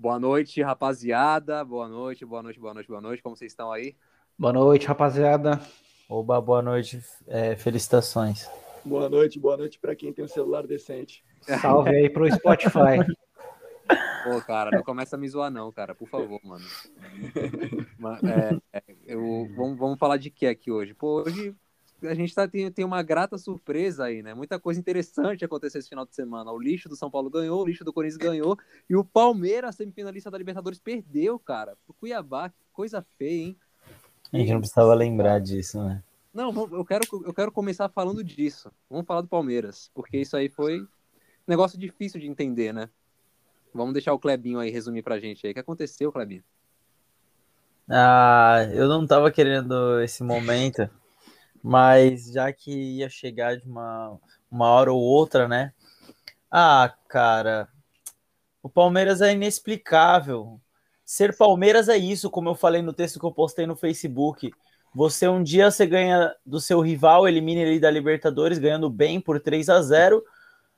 Boa noite, rapaziada. Boa noite, boa noite, boa noite, boa noite. Como vocês estão aí? Boa noite, rapaziada. Oba, boa noite. É, felicitações. Boa noite, boa noite para quem tem um celular decente. Salve aí pro Spotify. Pô, cara, não começa a me zoar, não, cara. Por favor, mano. É, é, eu, vamos, vamos falar de que aqui hoje? Pô, hoje a gente tá, tem, tem uma grata surpresa aí, né? Muita coisa interessante aconteceu esse final de semana. O lixo do São Paulo ganhou, o lixo do Corinthians ganhou, e o Palmeiras, semifinalista da Libertadores, perdeu, cara. O Cuiabá, que coisa feia, hein? A gente não precisava lembrar disso, né? Não, eu quero, eu quero começar falando disso. Vamos falar do Palmeiras, porque isso aí foi um negócio difícil de entender, né? Vamos deixar o Clebinho aí resumir pra gente aí. O que aconteceu, Clebinho? Ah, eu não tava querendo esse momento, mas já que ia chegar de uma, uma hora ou outra, né? Ah, cara, o Palmeiras é inexplicável. Ser Palmeiras é isso, como eu falei no texto que eu postei no Facebook. Você um dia você ganha do seu rival, elimina ele da Libertadores, ganhando bem por 3 a 0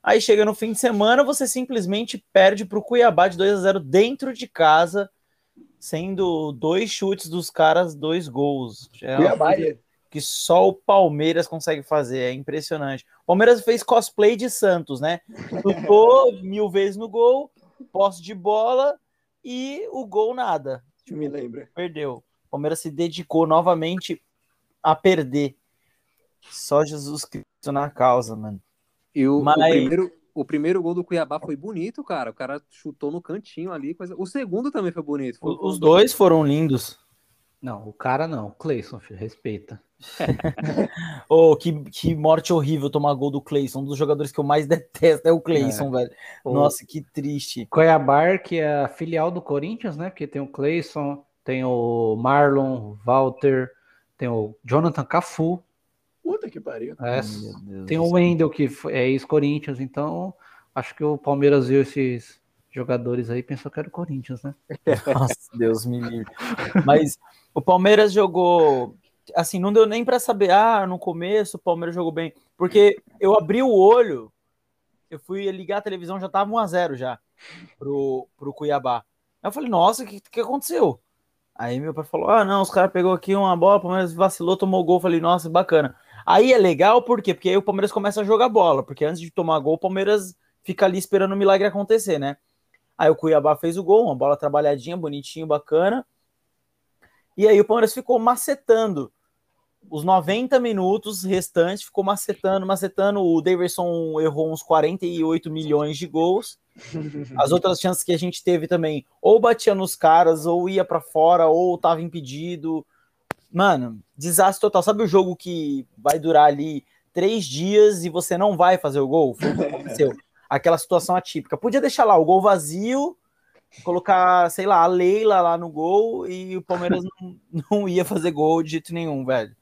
Aí chega no fim de semana, você simplesmente perde para o Cuiabá de 2 a 0 dentro de casa, sendo dois chutes dos caras, dois gols. É Cuiabá que só o Palmeiras consegue fazer, é impressionante. O Palmeiras fez cosplay de Santos, né? Lutou mil vezes no gol, posse de bola e o gol nada. Me lembra. Perdeu. O Palmeiras se dedicou novamente a perder. Só Jesus Cristo na causa, mano. E o, Mas... o, primeiro, o primeiro gol do Cuiabá foi bonito, cara. O cara chutou no cantinho ali. Coisa... O segundo também foi bonito. Foi... Os dois foram lindos. Não, o cara não. O Cleison, respeita. Oh, que, que morte horrível tomar gol do Cleison. Um dos jogadores que eu mais detesto é o Cleison, é. velho. Nossa, que triste. Cuiabá, que é a filial do Corinthians, né? Porque tem o Cleison, tem o Marlon, o Walter, tem o Jonathan Cafu, Puta que pariu. É, tem o Wendel, que é ex-Corinthians, então acho que o Palmeiras viu esses jogadores aí e pensou que era o Corinthians, né? Nossa, Deus me livre. Mas o Palmeiras jogou. Assim, não deu nem para saber, ah, no começo o Palmeiras jogou bem. Porque eu abri o olho, eu fui ligar a televisão, já tava 1x0 já pro, pro Cuiabá. Aí eu falei, nossa, o que, que aconteceu? Aí meu pai falou: ah, não, os caras pegou aqui uma bola, o Palmeiras vacilou, tomou gol. Eu falei, nossa, bacana. Aí é legal, por quê? Porque aí o Palmeiras começa a jogar bola, porque antes de tomar gol, o Palmeiras fica ali esperando o milagre acontecer, né? Aí o Cuiabá fez o gol, uma bola trabalhadinha, bonitinho, bacana. E aí o Palmeiras ficou macetando. Os 90 minutos restantes ficou macetando, macetando. O Davidson errou uns 48 milhões de gols. As outras chances que a gente teve também, ou batia nos caras, ou ia para fora, ou tava impedido. Mano, desastre total. Sabe o jogo que vai durar ali três dias e você não vai fazer o gol? Foi o que aconteceu. Aquela situação atípica. Podia deixar lá o gol vazio, colocar, sei lá, a Leila lá no gol e o Palmeiras não, não ia fazer gol de jeito nenhum, velho.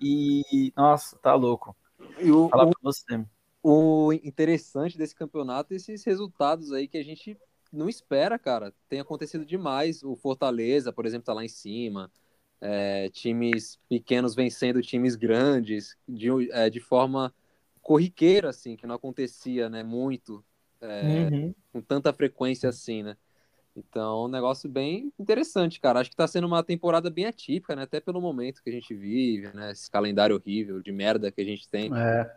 E, nossa, tá louco. E o, Fala pra você. O interessante desse campeonato é esses resultados aí que a gente não espera, cara. Tem acontecido demais. O Fortaleza, por exemplo, tá lá em cima é, times pequenos vencendo times grandes de, é, de forma corriqueira, assim, que não acontecia, né, muito, é, uhum. com tanta frequência assim, né. Então, um negócio bem interessante, cara. Acho que tá sendo uma temporada bem atípica, né? Até pelo momento que a gente vive, né? Esse calendário horrível de merda que a gente tem. É.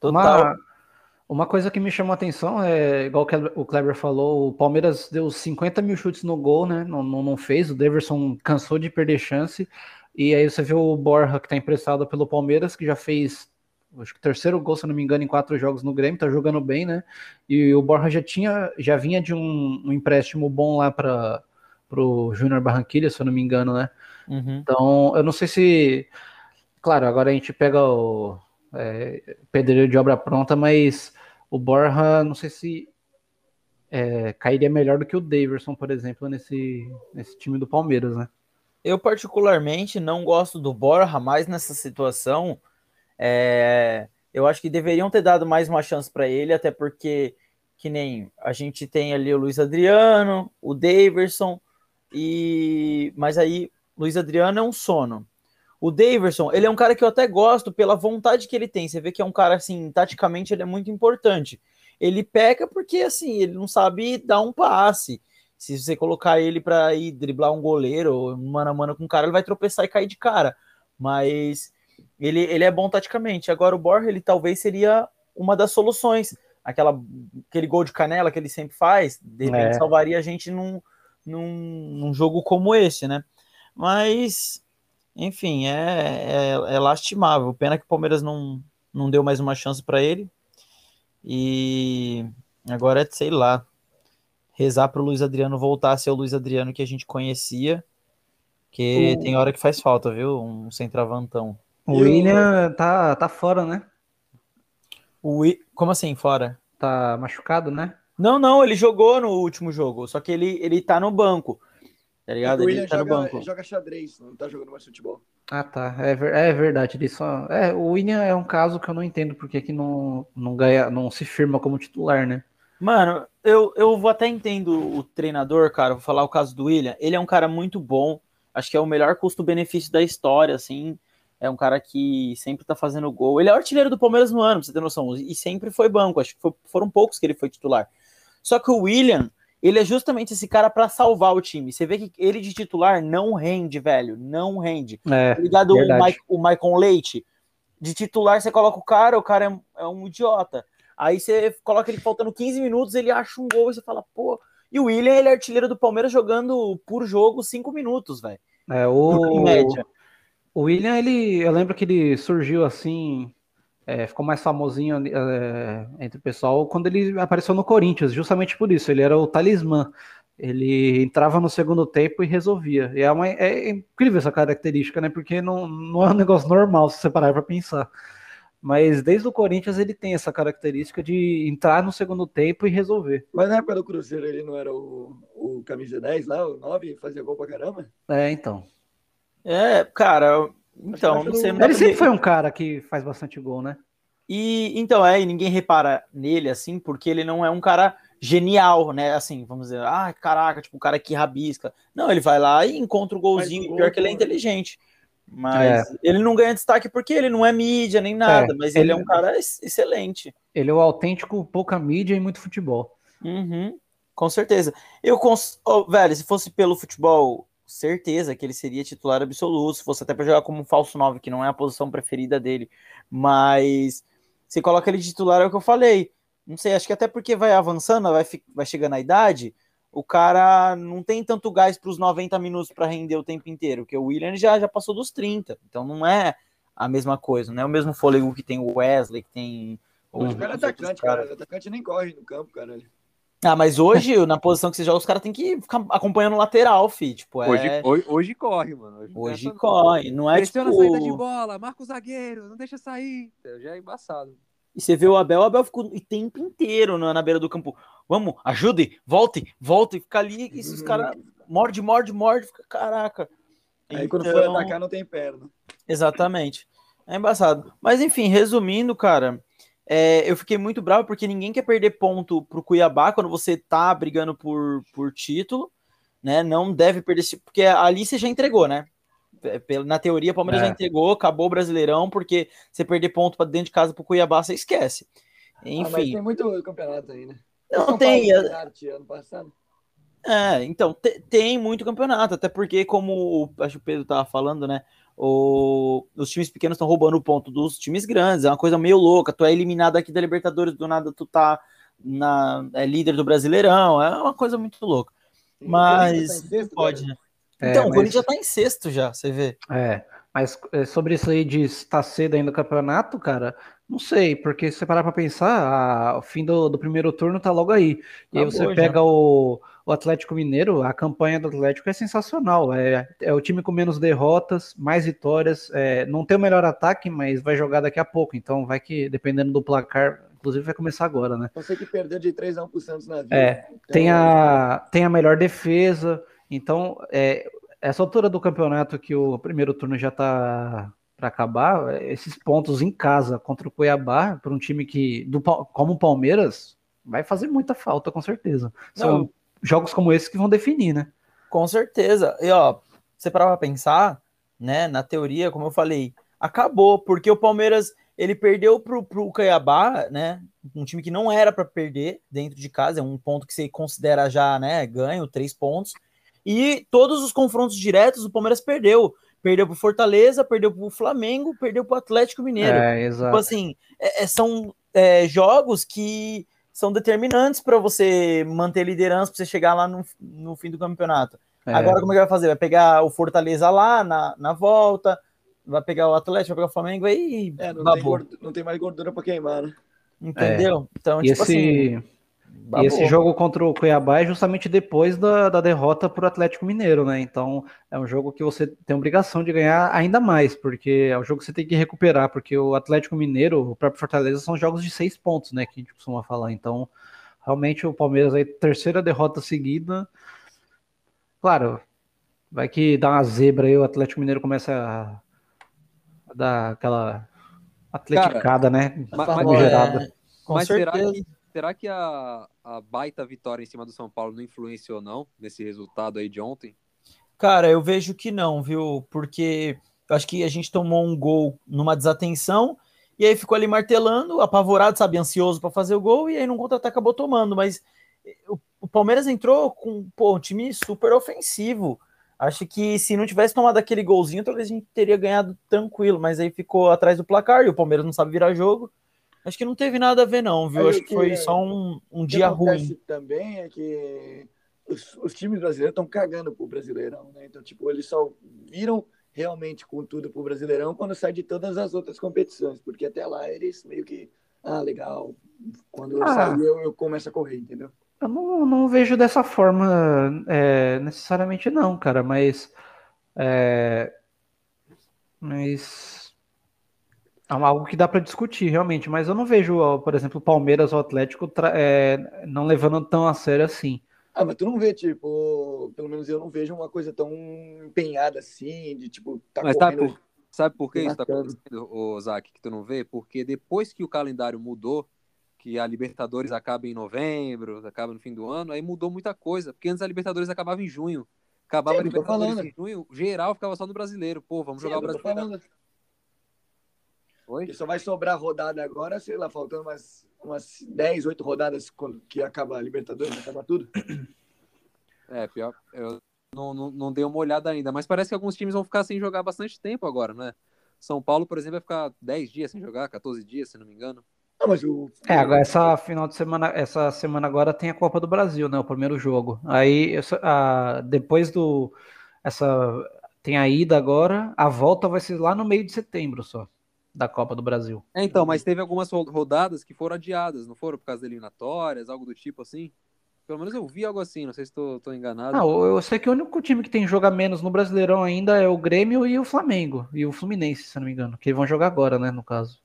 Total. Uma, uma coisa que me chamou a atenção é, igual o Kleber falou, o Palmeiras deu 50 mil chutes no gol, né? Não, não, não fez, o Daverson cansou de perder chance. E aí você viu o Borja, que tá emprestado pelo Palmeiras, que já fez acho que o terceiro gol, se não me engano, em quatro jogos no Grêmio, tá jogando bem, né? E o Borja já tinha, já vinha de um, um empréstimo bom lá para o Júnior Barranquilha, se eu não me engano, né? Uhum. Então, eu não sei se. Claro, agora a gente pega o é, pedreiro de obra pronta, mas o Borja, não sei se é, cairia melhor do que o Daverson, por exemplo, nesse, nesse time do Palmeiras, né? Eu, particularmente, não gosto do Borja mais nessa situação. É, eu acho que deveriam ter dado mais uma chance para ele, até porque, que nem a gente tem ali o Luiz Adriano, o Daverson, e mas aí Luiz Adriano é um sono. O Daverson, ele é um cara que eu até gosto pela vontade que ele tem. Você vê que é um cara, assim, taticamente ele é muito importante. Ele peca porque, assim, ele não sabe dar um passe. Se você colocar ele para ir driblar um goleiro, mano a mano com um cara, ele vai tropeçar e cair de cara. Mas ele, ele é bom taticamente. Agora o Borja, ele talvez seria uma das soluções. Aquela, aquele gol de canela que ele sempre faz, de repente É. salvaria a gente num, num, num jogo como esse, né? Mas, enfim, é, é, é lastimável. Pena que o Palmeiras não, não deu mais uma chance para ele. E agora é, sei lá, rezar para o Luiz Adriano voltar a ser o Luiz Adriano que a gente conhecia. Que O- tem hora que faz falta, viu? Um centravantão. O o- William tá, tá fora, né? O Wi- Como assim, fora? Tá machucado, né? Não, não, ele jogou no último jogo, só que ele, ele tá no banco. Tá ligado? o Ele William tá no joga, banco. joga xadrez, não tá jogando mais futebol. Ah, tá. É, é verdade. Ele só. É, o William é um caso que eu não entendo porque que não, não ganha, não se firma como titular, né? Mano, eu, eu vou até entendo o treinador, cara. Vou falar o caso do William. Ele é um cara muito bom. Acho que é o melhor custo-benefício da história, assim. É um cara que sempre tá fazendo gol. Ele é o artilheiro do Palmeiras no ano, pra você ter noção. E sempre foi banco. Acho que foi- foram poucos que ele foi titular. Só que o William, ele é justamente esse cara pra salvar o time. Você vê que ele de titular não rende, velho. Não rende. É, ligado? O. Mike, o Michael Leite. De titular, você coloca o cara, o cara é, é um idiota. Aí você coloca ele faltando 15 minutos, ele acha um gol e você fala, pô. E o William, ele é artilheiro do Palmeiras jogando por jogo 5 minutos, velho. é Em o, média. O William, ele, eu lembro que ele surgiu assim, é, ficou mais famosinho é, entre o pessoal quando ele apareceu no Corinthians, justamente por isso. Ele era o talismã. Ele entrava no segundo tempo e resolvia. E é, uma, é incrível essa característica, né? Porque não, não é um negócio normal se você parar para pensar. Mas desde o Corinthians ele tem essa característica de entrar no segundo tempo e resolver. Mas na época do Cruzeiro ele não era o, o camisa 10 lá, o 9, fazia gol pra caramba? É, então. É, cara, então, não sei. Ele sempre foi um cara que faz bastante gol, né? E então é, e ninguém repara nele assim, porque ele não é um cara genial, né? Assim, vamos dizer, ah, caraca, tipo, um cara que rabisca. Não, ele vai lá e encontra o golzinho, e pior gol, que ele é inteligente. Mas ele não ganha destaque porque ele não é mídia nem nada, É, mas ele é ele- um cara ex- excelente. Ele é o autêntico pouca mídia e muito futebol. Uhum, com certeza. Eu, cons... oh, velho, se fosse pelo futebol, certeza que ele seria titular absoluto, se fosse até para jogar como um falso 9, que não é a posição preferida dele. Mas você coloca ele de titular, é o que eu falei. Não sei, acho que até porque vai avançando, vai, vai chegando a idade, o cara não tem tanto gás para os 90 minutos para render o tempo inteiro, porque o William já, já passou dos 30, então não é a mesma coisa, não é o mesmo fôlego que tem o Wesley, que tem. Os o cara é outros atacante, caras. cara. O atacante nem corre no campo, caralho. Ah, mas hoje, na posição que você joga, os caras têm que ficar acompanhando o lateral, fi. Tipo, é... Hoje, hoje, hoje, hoje corre, mano. Hoje, não. corre. Não é Pressiona tipo... a saída de bola, marca o zagueiro, não deixa sair. Já é embaçado. E você vê o Abel, o Abel fica o tempo inteiro na, na beira do campo. Vamos, ajude, volte, volte. Fica ali, e esses Uhum. caras morde, morde, morde. Fica, caraca. Aí quando Então, for atacar não tem perna. Exatamente. É embaçado. Mas enfim, resumindo, cara, é, eu fiquei muito bravo porque ninguém quer perder ponto pro Cuiabá quando você tá brigando por, por título, né? Não deve perder, esse- porque ali você já entregou, né? Na teoria, o Palmeiras É. já entregou, acabou o Brasileirão, porque você perder ponto para dentro de casa pro Cuiabá, você esquece. Ah, mas Enfim, tem muito campeonato aí, né? não São tem. Paulo, passado. É, então, te- tem muito campeonato, até porque, como o, acho que o Pedro tava falando, né? O, os times pequenos estão roubando o ponto dos times grandes, é uma coisa meio louca. Tu é eliminado aqui da Libertadores, do nada tu tá na, é líder do Brasileirão, é uma coisa muito louca. O Mas tá pode, cara. né? É, Então, o mas- Corinthians já tá em sexto já, você vê. É, mas é, sobre isso aí de estar cedo ainda no campeonato, cara, não sei, porque se você parar pra pensar, a- o fim do, do primeiro turno tá logo aí. E aí Acabou você já. pega o, o Atlético Mineiro, a campanha do Atlético é sensacional. É, é o time com menos derrotas, mais vitórias. é, não tem o melhor ataque, mas vai jogar daqui a pouco. Então vai que, dependendo do placar, inclusive vai começar agora, né? Você que perdeu de 3 a 1 pro Santos na vida. É, Então, tem a, tem a melhor defesa. Então, é, essa altura do campeonato que o primeiro turno já tá para acabar, esses pontos em casa contra o Cuiabá, para um time que, do, como o Palmeiras, vai fazer muita falta, com certeza. São Não. Jogos como esse que vão definir, né? Com certeza. E ó, você parar pra pensar, né? Na teoria, como eu falei, acabou, porque o Palmeiras ele perdeu pro, pro Cuiabá, né? Um time que não era para perder dentro de casa, é um ponto que você considera já, né, ganho, três pontos. E todos os confrontos diretos o Palmeiras perdeu. Perdeu pro Fortaleza, perdeu pro Flamengo, perdeu pro Atlético Mineiro. É, Tipo exato. assim, é- é- são é, jogos que são determinantes para você manter liderança, para você chegar lá no, no fim do campeonato. É. Agora, como é que vai fazer? Vai pegar o Fortaleza lá na, na volta, vai pegar o Atlético, vai pegar o Flamengo, aí É, não, tem não tem mais gordura pra queimar, né? Entendeu? Então, E tipo esse, assim. E babou. esse jogo contra o Cuiabá é justamente depois da, da derrota para o Atlético Mineiro, né? Então é um jogo que você tem obrigação de ganhar ainda mais, porque é um jogo que você tem que recuperar, porque o Atlético Mineiro, o próprio Fortaleza, são jogos de seis pontos, né? Que a gente costuma falar. Então, realmente o Palmeiras aí, terceira derrota seguida. Claro, vai que dá uma zebra aí, o Atlético Mineiro começa a, a dar aquela atleticada, né? mas- Famigerada. É, com Mas será certeza. que, será que a, a baita vitória em cima do São Paulo não influenciou, não, nesse resultado aí de ontem? Cara, eu vejo que não, viu? Porque eu acho que a gente tomou um gol numa desatenção e aí ficou ali martelando, apavorado, sabe, ansioso para fazer o gol e aí no contra-ataque acabou tomando. Mas o, o Palmeiras entrou com pô, um time super ofensivo. Acho que se não tivesse tomado aquele golzinho, talvez a gente teria ganhado tranquilo, mas aí ficou atrás do placar e o Palmeiras não sabe virar jogo. Acho que não teve nada a ver, não, viu? Aí Acho que que- foi só um, um O que dia acontece ruim. também é que os, os times brasileiros estão cagando pro Brasileirão, né? Então, tipo, eles só viram realmente com tudo pro Brasileirão quando sai de todas as outras competições, porque até lá eles meio que, ah, legal, quando eu Ah. sair eu, eu começo a correr, entendeu? Eu não, não vejo dessa forma é, necessariamente não, cara, mas é, mas é algo que dá para discutir realmente, mas eu não vejo, por exemplo, o Palmeiras ou o Atlético é, não levando tão a sério assim. Ah, mas tu não vê, tipo, pelo menos eu não vejo uma coisa tão empenhada assim, de tipo, tá Mas sabe correndo. por, sabe por que isso tá matando. acontecendo, ô, Zac, que tu não vê? Porque depois que o calendário mudou, que a Libertadores acaba em novembro, acaba no fim do ano, aí mudou muita coisa. Porque antes a Libertadores acabava em junho. Acabava Sim, a Libertadores falando. em junho, geral ficava só no brasileiro. Pô, vamos Sim, jogar o brasileiro. Oi? Que só vai sobrar rodada agora, sei lá, faltando umas, umas 10, 8 rodadas quando- que acaba a Libertadores, acaba tudo. É, pior. Eu não, não, não dei uma olhada ainda, mas parece que alguns times vão ficar sem jogar bastante tempo agora, né? São Paulo, por exemplo, vai ficar 10 dias sem jogar, 14 dias, se não me engano. Ah, mas o. É, agora essa final de semana, essa semana agora tem a Copa do Brasil, né? O primeiro jogo. Aí a- depois do essa tem a ida agora, a volta vai ser lá no meio de setembro só da Copa do Brasil. É, então, mas teve algumas ro- rodadas que foram adiadas, não foram por causa de eliminatórias, algo do tipo assim? Pelo menos eu vi algo assim, não sei se estou enganado. Ah, eu eu sei que o único time que tem joga menos no Brasileirão ainda é o Grêmio e o Flamengo e o Fluminense, se não me engano, que vão jogar agora, né, no caso.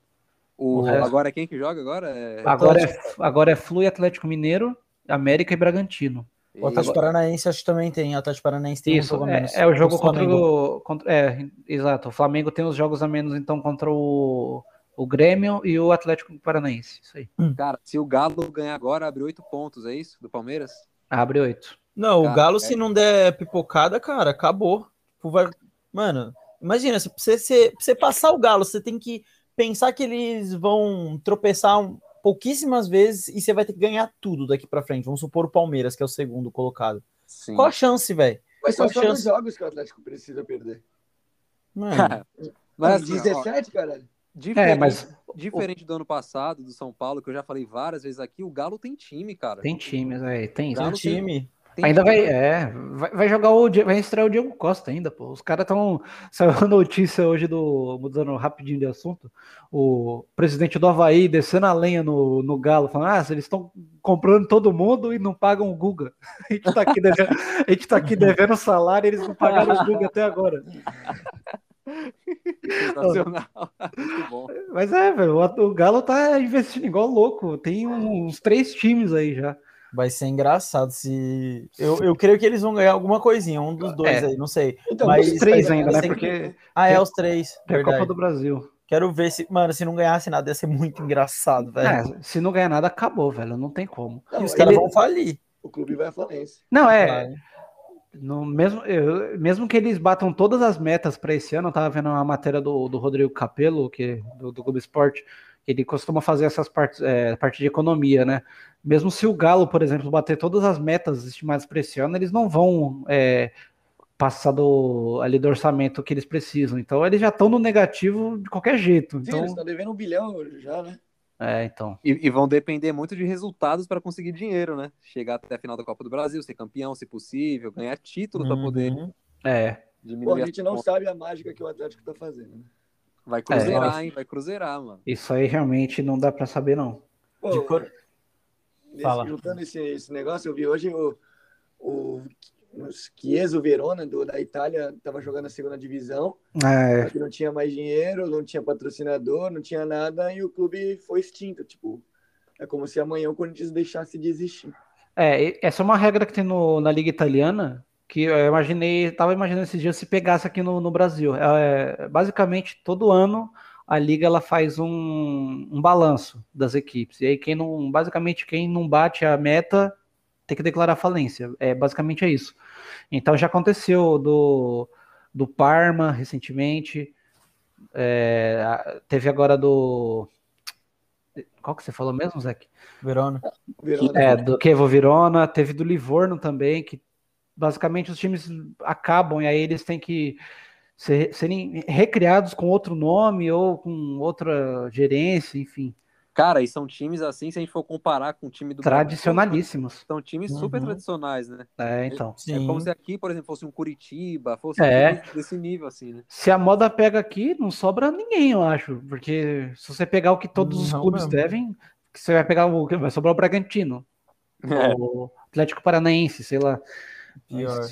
o, o agora quem que joga agora? É... Agora é, agora é Flu e Atlético Mineiro, América e Bragantino. O Atlético Paranaense acho que também tem. O Atlético Paranaense tem um Isso, jogo a é, menos. é o jogo contra o. Contra, é, exato. O Flamengo tem os jogos a menos, então, contra o, o Grêmio e o Atlético Paranaense. Isso aí. Cara, se o Galo ganhar agora, abre oito pontos, é isso? Do Palmeiras? Abre oito. Não, o Cara, Galo, é. se não der pipocada, cara, acabou. Tipo, vai- Mano, imagina, se você, se, pra você passar o Galo, você tem que pensar que eles vão tropeçar um- pouquíssimas vezes e você vai ter que ganhar tudo daqui pra frente. Vamos supor o Palmeiras, que é o segundo colocado. Sim. Qual a chance, velho? Mas são Qual só chance? dois jogos que o Atlético precisa perder. Mano, Mas assim, ó, 17, caralho. diferente, É, mas diferente do ano passado, do São Paulo, que eu já falei várias vezes aqui, o Galo tem time, cara. tem times, é, tem isso. tem Galo tem- time. Tem Ainda time. vai, é, vai, vai jogar o. Vai estrear o Diego Costa ainda, pô. Os caras estão. Saiu a notícia hoje do. Mudando rapidinho de assunto. O presidente do Havaí descendo a lenha no, no Galo, falando: ah, eles estão comprando todo mundo e não pagam o Guga. A gente tá aqui devendo, a gente tá aqui devendo salário e eles não pagaram o Guga até agora. Sensacional. Muito bom. Mas é, velho, o, o Galo tá investindo igual louco. Tem uns três times aí já. Vai ser engraçado se. Eu, eu creio que eles vão ganhar alguma coisinha, um dos dois É. aí, não sei. Então, Mas- Os três ainda, né? Porque Ah, é os três. é a. Copa do Brasil. Quero ver se. Mano, se não ganhasse nada, ia ser muito engraçado, velho. É, se não ganhar nada, acabou, velho. Não tem como. não, e os caras ele- vão falir. o clube vai à falência. Não, é. Vai. No, mesmo, eu, mesmo que eles batam todas as metas para esse ano, eu tava vendo uma matéria do, do Rodrigo Capello, que, do, do Globo Esporte, ele costuma fazer essas partes, é, parte de economia, né? Mesmo se o Galo, por exemplo, bater todas as metas estimadas para esse ano, eles não vão é, passar do, ali do orçamento que eles precisam. Então eles já estão no negativo de qualquer jeito. Sim, então... eles estão devendo um bilhão já, né? É, então. E, e vão depender muito de resultados para conseguir dinheiro, né? Chegar até a final da Copa do Brasil, ser campeão, se possível, ganhar título Uhum. para poder É. diminuir. Pô, a gente não sabe a mágica que o Atlético tá fazendo. Né? Vai cruzeirar, É. hein? Vai cruzeirar, mano. Isso aí realmente não dá para saber, não. Pô, De cor- nesse- Fala. juntando esse, esse negócio, eu vi hoje o, o os Chiesa Verona do, da Itália estava jogando a segunda divisão, É, não tinha mais dinheiro, não tinha patrocinador, não tinha nada e o clube foi extinto. Tipo, é como se amanhã o Corinthians deixasse de existir. é, essa é uma regra que tem no- na Liga Italiana, que eu imaginei, tava imaginando esses dias se pegasse aqui no, no Brasil. É, basicamente, todo ano a Liga ela faz um, um balanço das equipes. E aí, quem não, basicamente, quem não bate a meta tem que declarar falência. É, basicamente é isso. Então já aconteceu do, do Parma recentemente. é, teve agora do. Qual que você falou mesmo, Zeke? Verona. Verona. É, do Chievo Verona, teve do Livorno também, que basicamente os times acabam e aí eles têm que ser- serem recriados com outro nome ou com outra gerência, enfim, Cara, e são times assim, se a gente for comparar com o time do Brasil, tradicionalíssimos. São times super Uhum. tradicionais, né? É, então. É Sim. como se aqui, por exemplo, fosse um Curitiba, fosse É. um time desse nível, assim, né? Se a moda pega aqui, não sobra ninguém, eu acho, porque se você pegar o que todos os Não clubes mesmo. devem, que você vai pegar o vai sobrar o Bragantino, É. o Atlético Paranaense, sei lá. Pior.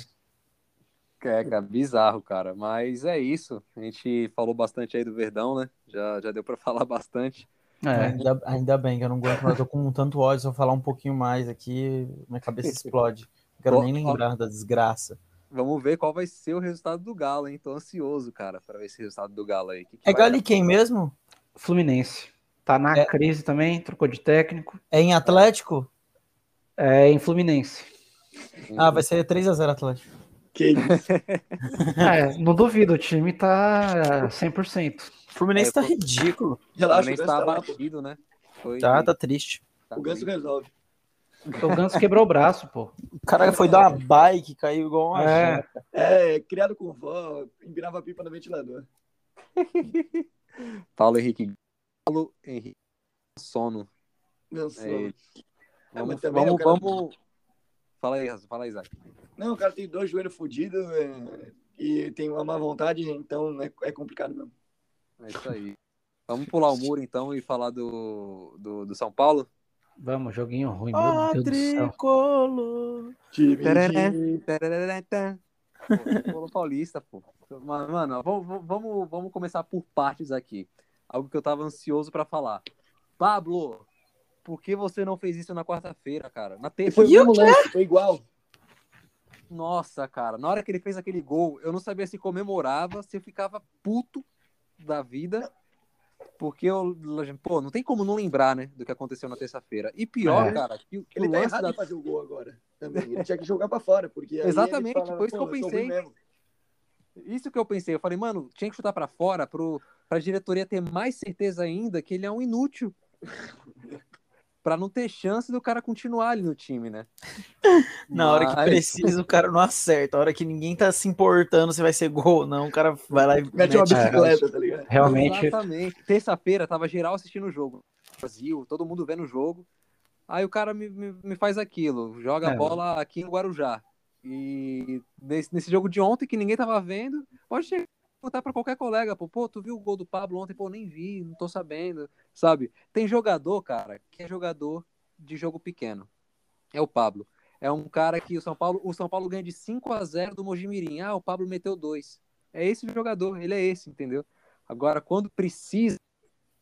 É, cara, bizarro, cara. Mas é isso. A gente falou bastante aí do Verdão, né? Já, já deu pra falar bastante. É, Ainda, ainda bem que eu não aguento mais, eu tô com tanto ódio, se eu falar um pouquinho mais aqui, minha cabeça explode. Não quero nem lembrar da desgraça. Vamos ver qual vai ser o resultado do Galo, hein? Tô ansioso, cara, pra ver esse resultado do Galo aí. Que que É Galo e quem mesmo? Fluminense. Tá na É. crise também, trocou de técnico. É em Atlético? É em Fluminense. Ah, vai ser 3x0 Atlético. Que isso? É, não duvido, o time tá 100%. O Fluminense É, tá pô. ridículo. O Relaxa, o Fluminense tá tá abatido, né? Foi, Tá, tá triste. tá O Ganso resolve. O Ganso quebrou o braço, pô. O cara foi dar uma bike, caiu igual uma É. janta. É, criado com vó, empinava pipa no ventilador. Paulo Henrique Galo, Henrique Sono. Não É sei. ele. É, Vamos, vamos, o cara- vamos- Fala aí, fala aí, Isaac. Não, o cara tem dois joelhos fodidos é, e tem uma má vontade, então é, é complicado mesmo. É isso aí. Vamos pular o muro então e falar do, do, do São Paulo? Vamos, joguinho ruim, meu Deus do céu. tricolor. Paulo Paulista, pô. Mano, mano, vamos, vamos, vamos começar por partes aqui. Algo que eu tava ansioso pra falar. Pablo, por que você não fez isso na quarta-feira, cara? Na terça. foi lance, foi igual. Nossa, cara, na hora que ele fez aquele gol, eu não sabia se comemorava, se eu ficava puto da vida. Porque eu, pô, não tem como não lembrar, né, do que aconteceu na terça-feira. E pior, É. cara, que, que Ele o tá errado da em fazer o gol agora. Também. Ele tinha que jogar pra fora, porque Exatamente, fala, foi isso que eu "Pô, sou pensei." mesmo. Isso que eu pensei. Eu falei, mano, tinha que chutar pra fora pro, pra diretoria ter mais certeza ainda que ele é um inútil. pra não ter chance do cara continuar ali no time, né? Na hora que precisa, o cara não acerta. A hora que ninguém tá se importando se vai ser gol ou não, o cara vai lá e Mete uma mete- bicicleta, tá ligado? Realmente, Exatamente. Terça-feira, tava geral assistindo o jogo. Brasil, todo mundo vendo o jogo. Aí o cara me, me, me faz aquilo, joga a É. bola aqui no Guarujá. E nesse, nesse jogo de ontem, que ninguém tava vendo, pode chegar perguntar pra qualquer colega, pô, pô, tu viu o gol do Pablo ontem? Pô, nem vi, não tô sabendo, sabe? Tem jogador, cara, que é jogador de jogo pequeno. É o Pablo. É um cara que o São Paulo, o São Paulo ganha de 5 a 0 do Mojimirim. Ah, o Pablo meteu dois. É esse jogador, ele é esse, entendeu? Agora, quando precisa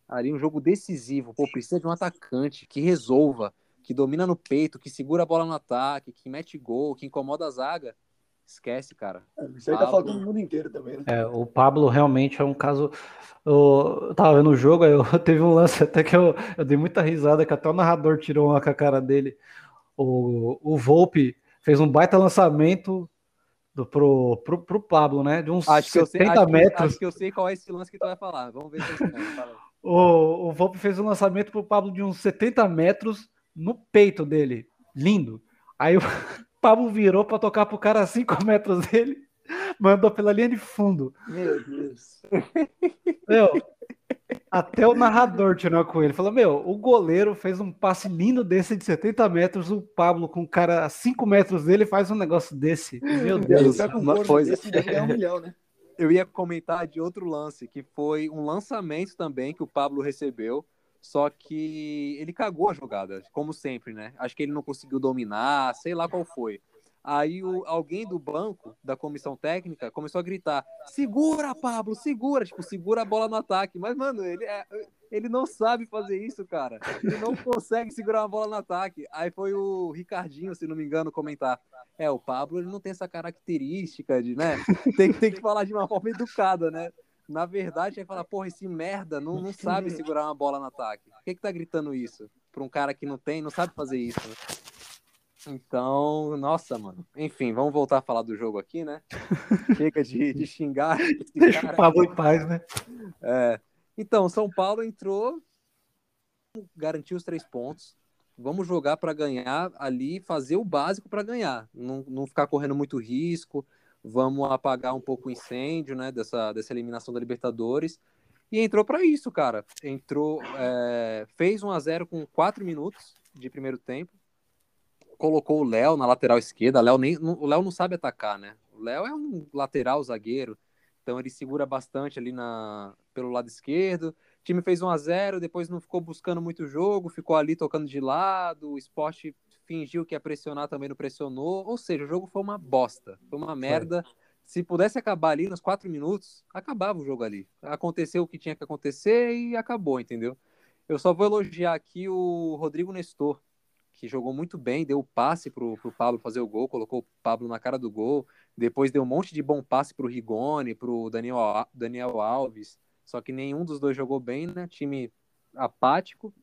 ali um jogo decisivo, pô, precisa de um atacante que resolva, que domina no peito, que segura a bola no ataque, que mete gol, que incomoda a zaga. Esquece, cara. Isso aí tá Pablo. faltando no mundo inteiro também, né? é, o Pablo realmente é um caso. Eu, eu tava vendo o jogo, aí eu teve um lance até que eu, eu dei muita risada, que até o narrador tirou uma com a cara dele. O, o Volpe fez um baita lançamento, do, pro, pro, pro Pablo, né? De uns acho 70 que eu sei, acho metros. Que, acho que eu sei qual é esse lance que tu vai falar. Vamos ver se eu sei. O, o Volpe fez um lançamento pro Pablo de uns 70 metros no peito dele. Lindo. Aí o Pablo virou para tocar pro cara a 5 metros dele, mandou pela linha de fundo. Meu Deus. Meu, até o narrador tirou com ele. Falou: Meu, o goleiro fez um passe lindo desse de 70 metros. O Pablo, com o cara a 5 metros dele, faz um negócio desse. Meu Deus. Com Uma coisa-. Desse, um milhão, né? Eu ia comentar de outro lance, que foi um lançamento também que o Pablo recebeu, só que ele cagou a jogada, como sempre, né? Acho que ele não conseguiu dominar, sei lá qual foi. Aí o, alguém do banco, da comissão técnica, começou a gritar: segura, Pablo, segura! Tipo, segura a bola no ataque. Mas, mano, ele, é- ele não sabe fazer isso, cara. Ele não consegue segurar uma bola no ataque. Aí foi o Ricardinho, se não me engano, comentar. É, o Pablo ele não tem essa característica de, né? Tem, tem que falar de uma forma educada, né? Na verdade, é falar, porra, esse merda não, não sabe segurar uma bola no ataque. Por que, que tá gritando isso? Pra um cara que não tem, não sabe fazer isso, né? Então, nossa, mano. Enfim, vamos voltar a falar do jogo aqui, né? Chega de, de xingar. Deixa cara. o Pablo em paz, né? É. Então, São Paulo entrou, garantiu os três pontos. Vamos jogar para ganhar ali, fazer o básico para ganhar, não, não ficar correndo muito risco. Vamos apagar um pouco o incêndio, né, dessa, dessa eliminação da Libertadores. E entrou para isso, cara. Entrou, é, fez 1 a 0 com 4 minutos de primeiro tempo. Colocou o Léo na lateral esquerda. Léo nem, o Léo não sabe atacar, né? O Léo é um lateral zagueiro, então ele segura bastante ali na, pelo lado esquerdo. O time fez 1 a 0 depois não ficou buscando muito jogo, ficou ali tocando de lado. O esporte fingiu que ia pressionar, também não pressionou. Ou seja, o jogo foi uma bosta, foi uma merda. Se pudesse acabar ali nos quatro minutos, acabava o jogo ali. Aconteceu o que tinha que acontecer e acabou, entendeu? Eu só vou elogiar aqui o Rodrigo Nestor, que jogou muito bem, deu o passe pro, pro Pablo fazer o gol, colocou o Pablo na cara do gol. Depois deu um monte de bom passe pro Rigoni, pro Daniel, Daniel Alves. Só que nenhum dos dois jogou bem, né? Time apático.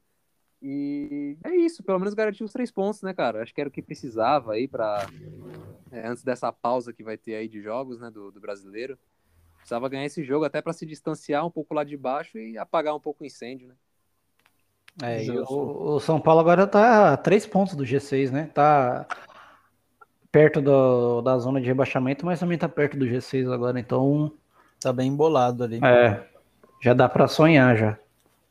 E é isso, pelo menos garantiu os três pontos, né, cara? Acho que era o que precisava aí para antes dessa pausa que vai ter aí de jogos, né, do, do brasileiro. Precisava ganhar esse jogo até para se distanciar um pouco lá de baixo e apagar um pouco o incêndio, né? É, e o, o São Paulo agora tá a três pontos do G6, né? Tá perto do- da zona de rebaixamento, mas também tá perto do G6 agora, então Tá bem embolado ali. é, já dá pra sonhar já.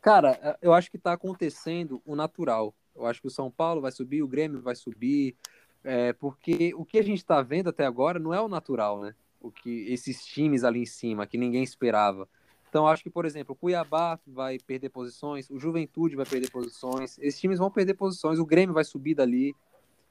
Cara, eu acho que tá acontecendo o natural. Eu acho que o São Paulo vai subir, o Grêmio vai subir, é, porque o que a gente tá vendo até agora não é o natural, né? O que esses times ali em cima, que ninguém esperava. Então, acho que, por exemplo, o Cuiabá vai perder posições, o Juventude vai perder posições, esses times vão perder posições, o Grêmio vai subir dali.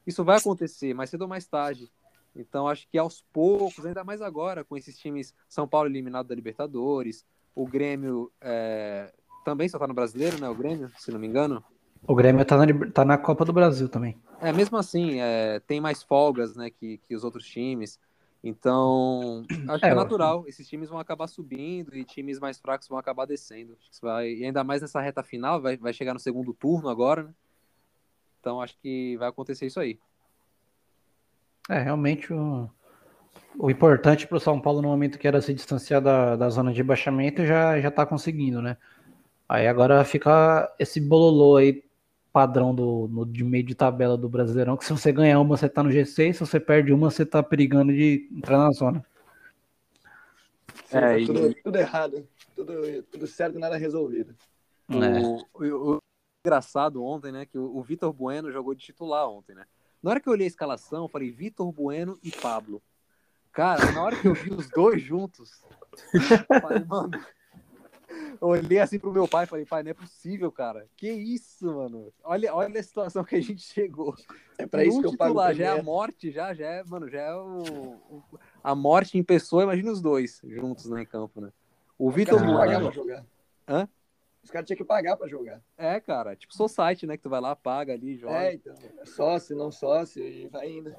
Isso vai acontecer, mais cedo ou mais tarde. Então, acho que aos poucos, ainda mais agora, com esses times, São Paulo eliminado da Libertadores, o Grêmio é, também só tá no brasileiro, né? O Grêmio, se não me engano. O Grêmio tá na, tá na Copa do Brasil também. É, mesmo assim, é, tem mais folgas, né, que, que os outros times. Então, acho que É, é natural. Esses times vão acabar subindo e times mais fracos vão acabar descendo. Acho que isso vai, e ainda mais nessa reta final, vai, vai chegar no segundo turno agora, né? Então, acho que vai acontecer isso aí. É, realmente o, o importante pro São Paulo no momento que era se distanciar da, da zona de rebaixamento já, já tá conseguindo, né? Aí agora fica esse bololô aí, padrão do, no, de meio de tabela do Brasileirão, que se você ganhar uma, você tá no G6, se você perde uma, você tá perigando de entrar na zona. É, e- tudo, tudo errado. Tudo, tudo certo, nada resolvido. É. O, o- o engraçado ontem, né, que o, o Vitor Bueno jogou de titular ontem, né? Na hora que eu olhei a escalação, eu falei Vitor Bueno e Pablo. Cara, na hora que eu vi os dois juntos, eu falei, mano. Eu olhei assim pro meu pai e falei, pai, não é possível, cara. Que isso, mano? Olha, olha a situação que a gente chegou. É pra isso Um que eu pago já é a morte, já, já é, mano, já é o, a morte em pessoa, imagina os dois juntos né, em campo, né? O Vitor Bueno. jogar. Hã? Os caras tinham que pagar pra jogar. É, cara, tipo só site, né? Que tu vai lá, paga ali, joga. É, então. Sócio, não sócio, e vai indo.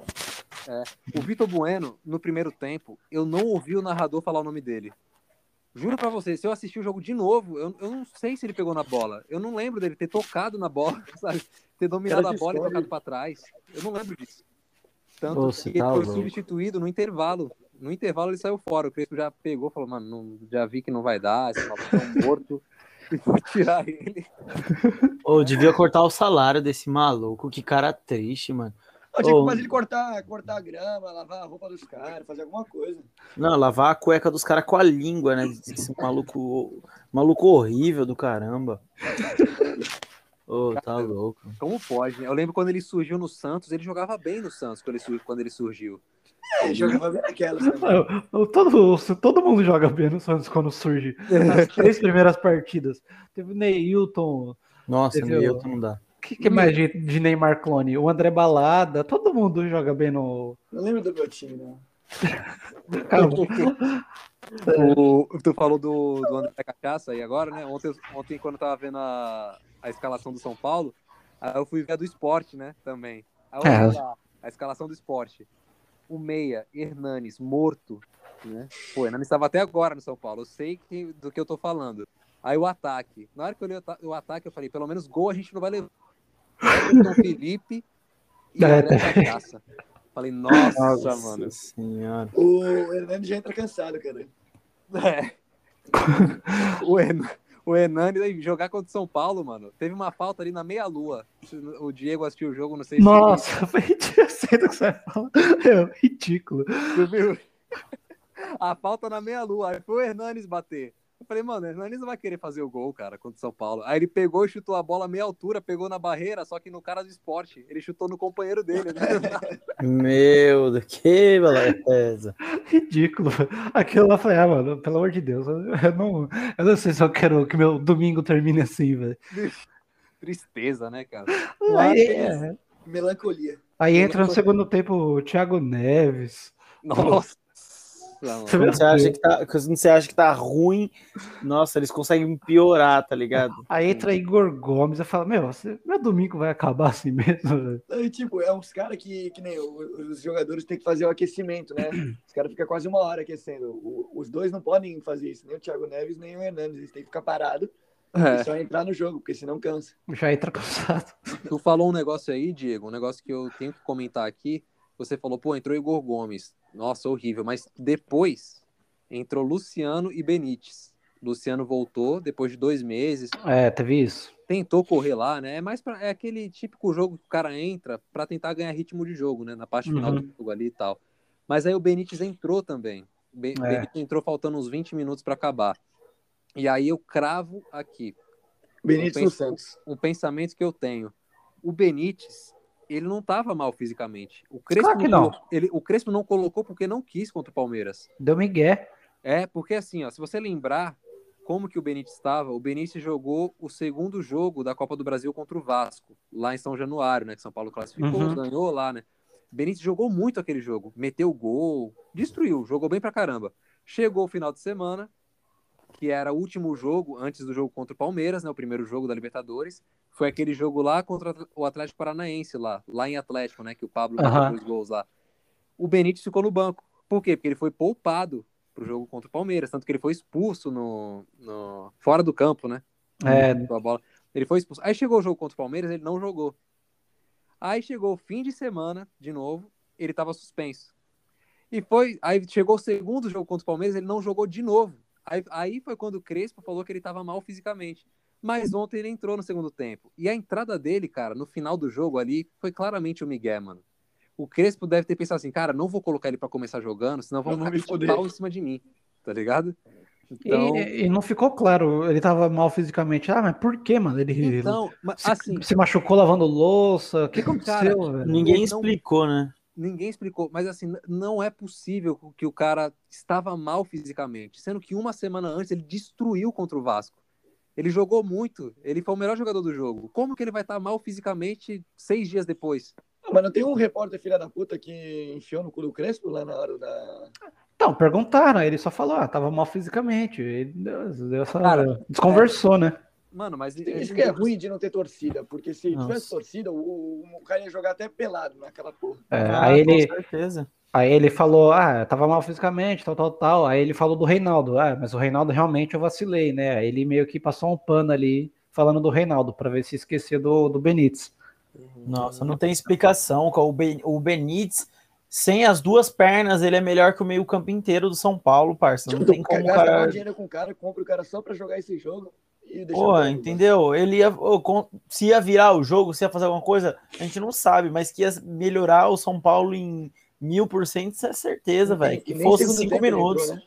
O Vitor Bueno, no primeiro tempo, eu não ouvi o narrador falar o nome dele. Juro pra você, se eu assistir o jogo de novo, eu, eu não sei se ele pegou na bola. Eu não lembro dele ter tocado na bola, sabe? Ter dominado a bola e tocado pra trás. Eu não lembro disso. Tanto que você ele tá foi louco. substituído no intervalo. No intervalo ele saiu fora. O Crespo já pegou, falou, mano, não- já vi que não vai dar, esse maluco um morto. E vou tirar ele. Ô, devia cortar o salário desse maluco. Que cara triste, mano. Eu tinha que fazer ele cortar, cortar a grama, lavar a roupa dos caras, fazer alguma coisa. Não, lavar a cueca dos caras com a língua, né? Esse maluco, maluco horrível do caramba. Ô, tá louco. Como pode, né? Eu lembro quando ele surgiu no Santos, ele jogava bem no Santos quando ele, sur- quando ele surgiu. É, jogava bem aquelas também. Eu- eu- todo, todo mundo joga bem no Santos quando surge. Nas três primeiras partidas. Teve o Neilton. Nossa, Teve o- Neilton não dá. O que, que mais de, de Neymar clone? O André Balada. Todo mundo joga bem no. Não lembro do meu time. Calma. O, tu falou do, do André Cachaça aí agora, né? Ontem, ontem quando eu tava vendo a, a escalação do São Paulo, aí eu fui ver a do esporte, né? Também. Aí eu É. a escalação do esporte. O Meia, Hernanes, morto, né? Pô, Hernanes estava até agora no São Paulo. Eu sei que, do que eu tô falando. Aí o ataque. Na hora que eu olhei o ataque, eu falei, pelo menos gol a gente não vai levar. Everton Felipe e É, André Cachaça. Falei, nossa, mano. senhora. O Hernani já entra cansado, cara. É. o, Hernan, o Hernani aí, jogar contra o São Paulo, mano. Teve uma falta ali na meia-lua. O Diego assistiu o jogo, não sei se. Nossa, eu sei do que você fala. É ridículo. Tu viu? A falta na meia-lua. Aí foi o Hernanes bater. Eu falei, mano, o Hernanes não vai querer fazer o gol, cara, contra o São Paulo. Aí ele pegou e chutou a bola a meia altura, pegou na barreira, só que no cara do esporte. Ele chutou no companheiro dele, né? Meu Deus, que beleza. Ridículo. Aquilo lá foi, ah, mano, pelo amor de Deus. Eu não, eu não sei se eu quero que meu domingo termine assim, velho. Tristeza, né, cara? Aí, é, Melancolia. aí entra no segundo tempo o Thiago Neves. Nossa. Mano. Quando você acha que tá, quando você acha que tá ruim, nossa, eles conseguem piorar, tá ligado? Aí entra Igor Gomes. Eu falo, meu, você- meu domingo vai acabar assim mesmo. Aí, tipo, é uns caras que, que nem os jogadores têm que fazer o aquecimento, né? Os caras ficam quase uma hora aquecendo. O- os dois não podem fazer isso, nem o Thiago Neves, nem o Hernandes. Eles têm que ficar parados É. e só entrar no jogo, porque senão cansa. Já entra cansado. Tu falou um negócio aí, Diego, um negócio que eu tenho que comentar aqui. Você falou, pô, entrou Igor Gomes. Nossa, horrível. Mas depois entrou Luciano e Benítez. Luciano voltou depois de dois meses, É, teve isso. tentou correr lá, né? É mais pra, é aquele típico jogo que o cara entra pra tentar ganhar ritmo de jogo, né? Na parte final Uhum. do jogo ali e tal. Mas aí o Benítez entrou também. O Be- É. Benítez entrou faltando uns 20 minutos pra acabar. E aí eu cravo aqui Benítez Eu no penso- Santos. um pensamento que eu tenho. O Benítez, ele não estava mal fisicamente. O Crespo, Claro que não. colocou- ele, o Crespo não colocou porque não quis contra o Palmeiras. Deu migué. É, porque assim, ó, se você lembrar como que o Benítez estava, o Benítez jogou o segundo jogo da Copa do Brasil contra o Vasco, lá em São Januário, né, que São Paulo classificou, Uhum. ganhou lá, né? Benítez jogou muito aquele jogo, meteu gol, destruiu, jogou bem pra caramba. Chegou o final de semana, que era o último jogo antes do jogo contra o Palmeiras, né, o primeiro jogo da Libertadores, foi aquele jogo lá contra o Atlético Paranaense lá, lá em Atlético, né, que o Pablo meteu Aham. dois gols lá. O Benítez ficou no banco. Por quê? Porque ele foi poupado pro jogo contra o Palmeiras, tanto que ele foi expulso no, no- fora do campo, né? É. A bola. Ele foi expulso. Aí chegou o jogo contra o Palmeiras, ele não jogou. Aí chegou o fim de semana, de novo, ele tava suspenso. E foi, aí chegou o segundo jogo contra o Palmeiras, ele não jogou de novo. Aí, aí foi quando o Crespo falou que ele tava mal fisicamente. Mas ontem ele entrou no segundo tempo. E a entrada dele, cara, no final do jogo ali, foi claramente o Miguel, mano. O Crespo deve ter pensado assim, cara, não vou colocar ele pra começar jogando, senão vão me de foder. pau em cima de mim, tá ligado? E- Então, E, não ficou claro, ele tava mal fisicamente. Ah, mas por que, mano? Ele então se, assim, se machucou lavando louça. O que aconteceu, velho? Ninguém não- explicou, né? Ninguém explicou, mas assim, não é possível que o cara estava mal fisicamente, sendo que uma semana antes ele destruiu contra o Vasco. Ele jogou muito, ele foi o melhor jogador do jogo. Como que ele vai estar mal fisicamente seis dias depois? Mas não tem um repórter filha da puta que enfiou no cu do Crespo lá na hora da. Então, perguntaram, ele só falou, ah, tava mal fisicamente. Ele deu, essa, Cara, desconversou, né? Mano, mas Isso que é ruim de não ter torcida, porque se Nossa. tivesse torcida, o, o cara ia jogar até pelado naquela porra. É, Ah, aí, ele, Com certeza. aí ele falou, ah, tava mal fisicamente, tal, tal, tal. Aí ele falou do Reinaldo, ah, mas o Reinaldo realmente eu vacilei, né? Aí ele meio que passou um pano ali falando do Reinaldo, pra ver se esquecia do, do Benítez. Nossa, não tem explicação. O, ben, o Benítez sem as duas pernas, ele é melhor que o meio-campo inteiro do São Paulo, parça. Não tem como o cara. dinheiro com o cara, compra o cara só pra jogar esse jogo. Pô, entendeu? Ele ia, se ia virar o jogo, se ia fazer alguma coisa, a gente não sabe, mas que ia melhorar o São Paulo em mil por cento, isso é certeza, velho. Que, que fosse cinco minutos. Entrou, né?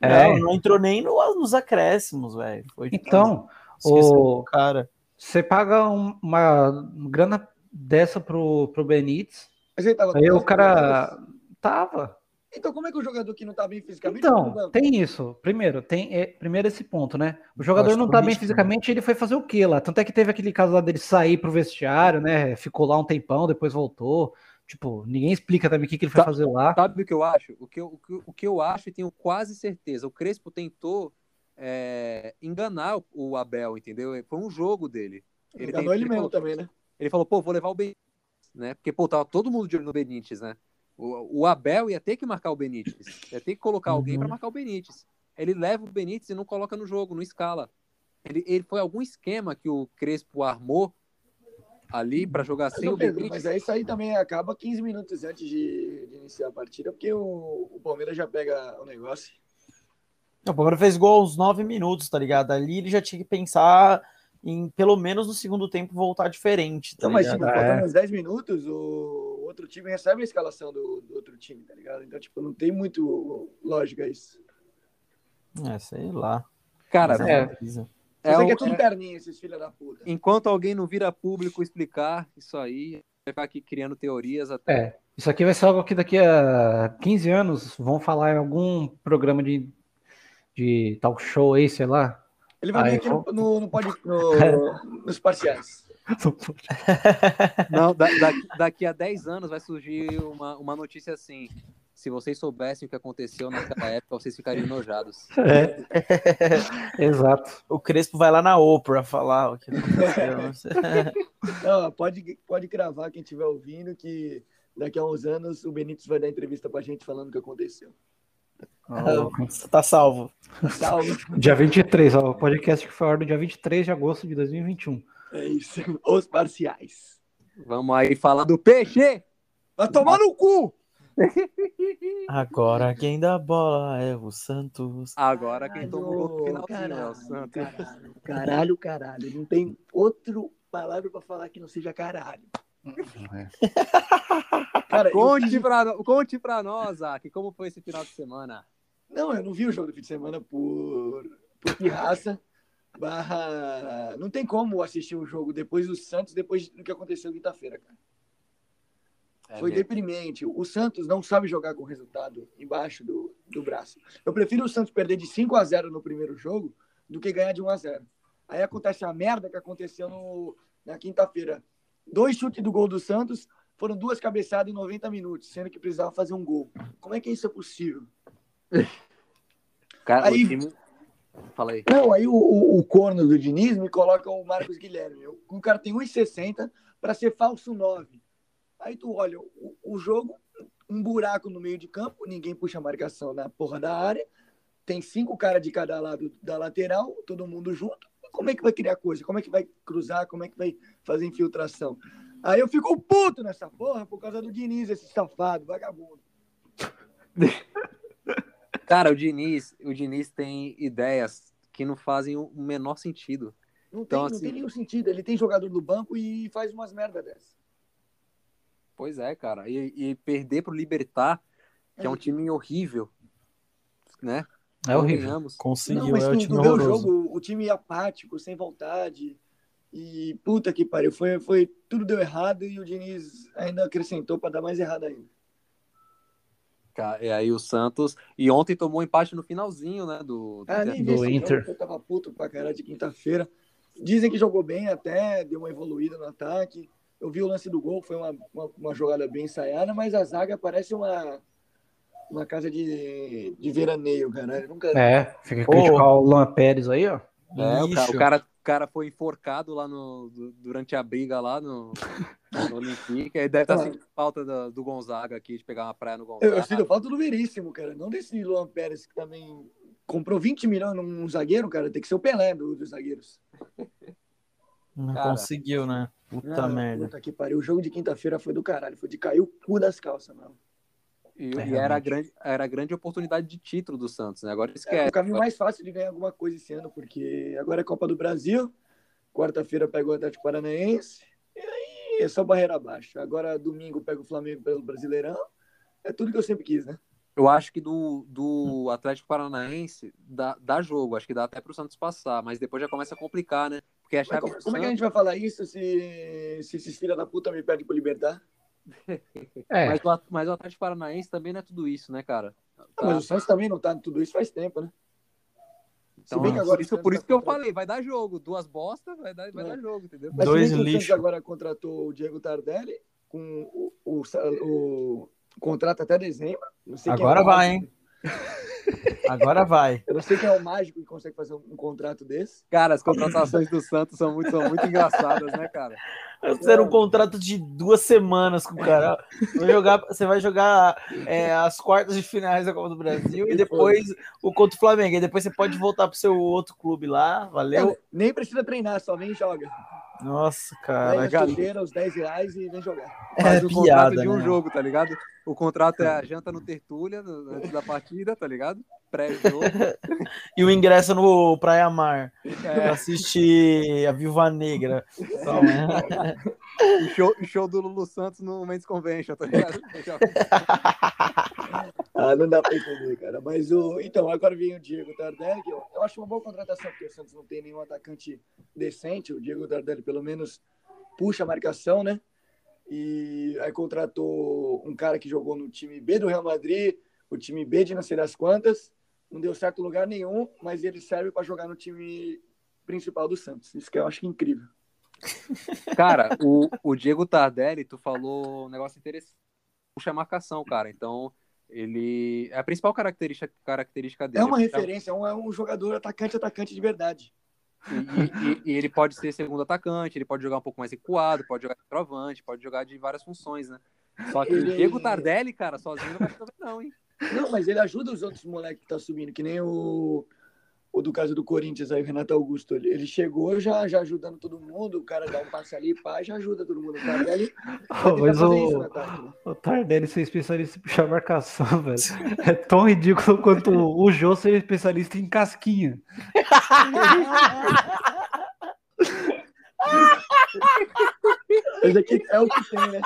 É. Não, não entrou nem no, nos acréscimos, velho. Então, o cara. Você paga uma grana dessa pro, pro Benítez. Mas ele tava aí o cara tava. Então, como é que o jogador que não tá bem fisicamente. Então, tem isso. Primeiro, tem é, primeiro esse ponto, né? O jogador não tá bem fisicamente, ele foi fazer o quê lá? Tanto é que teve aquele caso lá dele sair pro vestiário, né? Ficou lá um tempão, depois voltou. Tipo, ninguém explica também o que, que ele foi fazer lá. Sabe o que eu acho? O que eu, o que, o que eu acho e tenho quase certeza. O Crespo tentou é, enganar o Abel, entendeu? Foi um jogo dele. Ele Enganou tem, ele, ele mesmo falou, também, né? Ele falou, pô, vou levar o Benítez, né? Porque, pô, tava todo mundo de olho no Benítez, né? O, o Abel ia ter que marcar o Benítez. Ia ter que colocar uhum. alguém para marcar o Benítez. Ele leva o Benítez e não coloca no jogo, não escala. Ele, ele foi algum esquema que o Crespo armou ali para jogar sem o Benítez. Mas é isso aí também acaba 15 minutos antes de, de iniciar a partida, porque o, o, Palmeiras já pega o negócio. O Palmeiras fez gol aos 9 minutos, tá ligado? Ali ele já tinha que pensar em, pelo menos no segundo tempo, voltar diferente. Tá então, mas, tipo, é. faltando uns 10 minutos, o outro time recebe a escalação do, do outro time, tá ligado? Então, tipo, não tem muito lógica isso. É, sei lá. Cara, é. é. É, o, é tudo é... perninho, esses filha da puta. Enquanto alguém não vira público explicar isso aí, vai ficar aqui criando teorias até. É, isso aqui vai ser algo que daqui a 15 anos vão falar em algum programa de, de talk show aí, sei lá. Ele vai vir aqui no, no, no, no, nos parciais. Não, da, daqui a 10 anos vai surgir uma, uma notícia assim se vocês soubessem o que aconteceu naquela época, vocês ficariam enojados. É. Exato. O Crespo vai lá na Oprah falar o que aconteceu. Não, pode, pode cravar quem estiver ouvindo que daqui a uns anos o Benítez vai dar entrevista pra gente falando o que aconteceu. Oh, tá salvo. salvo. Dia 23, ó, o podcast que foi a ordem dia 23 de agosto de 2021. É isso, os parciais. Vamos aí falar do peixe! Vai tomar no cu! Agora quem dá bola é o Santos. Agora quem tomou o caralho, é o Santos. Caralho, caralho, caralho. Não tem outra palavra para falar que não seja caralho. É. Cara, conte, eu... pra, conte pra nós, Aki, como foi esse final de semana? Não, eu não vi o jogo do fim de semana por, por pirraça. Barra... Não tem como assistir o jogo depois do Santos, depois do que aconteceu quinta-feira, cara. É Foi mesmo. deprimente. O Santos não sabe jogar com resultado embaixo do, do braço. Eu prefiro o Santos perder de 5 a 0 no primeiro jogo do que ganhar de 1 a 0 Aí acontece a merda que aconteceu no, na quinta-feira. Dois chutes do gol do Santos foram duas cabeçadas em 90 minutos, sendo que precisava fazer um gol. Como é que isso é possível? Cara, aí, o time... Fala aí. Não, aí o, o, o, corno do Diniz me coloca o Marcos Guilherme. O cara tem 1,60 para ser falso 9. Aí tu olha o, o jogo, um buraco no meio de campo, ninguém puxa a marcação na porra da área, tem cinco caras de cada lado da lateral, todo mundo junto. Como é que vai criar coisa? Como é que vai cruzar? Como é que vai fazer infiltração? Aí eu fico puto nessa porra por causa do Diniz, esse safado, vagabundo. Cara, o Diniz, o Diniz tem ideias que não fazem o menor sentido. Não, então, tem, assim... não tem nenhum sentido. Ele tem jogador do banco e faz umas merda dessas. Pois é, cara. E, e perder pro Libertar, que é, é um time horrível, né? É horrível. Conseguiu, Não, mas é um time o jogo, o time apático, sem vontade. E puta que pariu, foi, foi tudo deu errado e o Diniz ainda acrescentou para dar mais errado ainda. E aí o Santos. E ontem tomou um empate no finalzinho, né? Do, do, ah, nem do Inter. Jogo, eu tava puto pra caralho de quinta-feira. Dizem que jogou bem até, deu uma evoluída no ataque. Eu vi o lance do gol, foi uma, uma, uma jogada bem ensaiada, mas a zaga parece uma, uma casa de, de veraneio, cara. Nunca... É, fica criticar oh. o Luan Pérez aí, ó. É, o cara, o cara, cara, foi enforcado lá no, durante a briga lá no, no Olympique. Ele deve estar tá sentindo falta do, do, Gonzaga aqui, de pegar uma praia no Gonzaga. Eu, eu sinto falta do Veríssimo, cara. Não desse Luan Pérez que também comprou 20 milhões num zagueiro, cara. Tem que ser o Pelé do, dos zagueiros. Não cara, conseguiu, né? Puta não, merda. Puta que pariu. O jogo de quinta-feira foi do caralho. Foi de cair o cu das calças, mano. E, é, e era, a grande, era a grande oportunidade de título do Santos, né? Agora esquece. É o caminho mais fácil de ganhar alguma coisa esse ano, porque agora é Copa do Brasil, quarta-feira pega o Atlético Paranaense, e aí é só barreira abaixo. Agora domingo pega o Flamengo pelo Brasileirão. É tudo que eu sempre quis, né? Eu acho que do, do Atlético Paranaense dá, dá jogo, acho que dá até para o Santos passar, mas depois já começa a complicar, né? Porque a chave como, como é que a gente vai falar isso se, se esses filhos da puta me pedem pro Libertar? É. Mas, o, mas o Atlético Paranaense também não é tudo isso, né, cara? Tá... mas o Santos também não tá tudo isso faz tempo, né? Então, bem que agora por isso, por isso que eu falei, vai dar jogo. Duas bostas, vai dar, vai é. dar jogo, entendeu? Mas Dois lixo. agora contratou o Diego Tardelli com o, o, o, o contrato até dezembro. agora é vai, hein? Agora vai. Eu não sei quem é o mágico que consegue fazer um, um contrato desse. Cara, as contratações do Santos são muito, são muito engraçadas, né, cara? Fizeram um contrato de duas semanas com o cara. Vai jogar, você vai jogar é, as quartas de finais da Copa do Brasil e depois o contra o Flamengo. E depois você pode voltar pro seu outro clube lá. Valeu. nem precisa treinar, só vem e joga. Nossa, cara. Pega os 10 reais e vem jogar. É, Faz um piada, contrato de um né? jogo, tá ligado? O contrato é a janta no Tertúlia, antes da partida, tá ligado? Pré-jogo. e o ingresso no Praia Mar. É. Pra assistir a Viúva Negra. Então, né? o, show, o show do Lulu Santos no Mendes Convention, tá ligado? ah, não dá pra entender, cara. Mas o. Então, agora vem o Diego Tardelli, que eu, eu acho uma boa contratação, porque o Santos não tem nenhum atacante decente. O Diego Tardelli, pelo menos, puxa a marcação, né? e aí contratou um cara que jogou no time B do Real Madrid, o time B de não sei das quantas, não deu certo em lugar nenhum, mas ele serve para jogar no time principal do Santos. Isso que eu acho incrível. Cara, o, o Diego Tardelli, tu falou um negócio interessante. Puxa a marcação, cara. Então, ele. É a principal característica, característica dele. É uma referência, é um, é um jogador atacante, atacante de verdade. E, e, e, ele pode ser segundo atacante, ele pode jogar um pouco mais recuado, pode jogar de trovante, pode jogar de várias funções, né? Só que ele... o Diego Tardelli, cara, sozinho não vai resolver, não, hein? Não, mas ele ajuda os outros moleques que tá subindo, que nem o o do caso do Corinthians aí, o Renato Augusto, ele, ele chegou já, já ajudando todo mundo, o cara dá um passe ali, pá, já ajuda todo mundo. O Tardelli mas o, ataque, né? o Tardelli ser especialista em puxar marcação, velho. É tão ridículo quanto o, o Jô ser especialista em casquinha. Esse aqui é o que tem, né?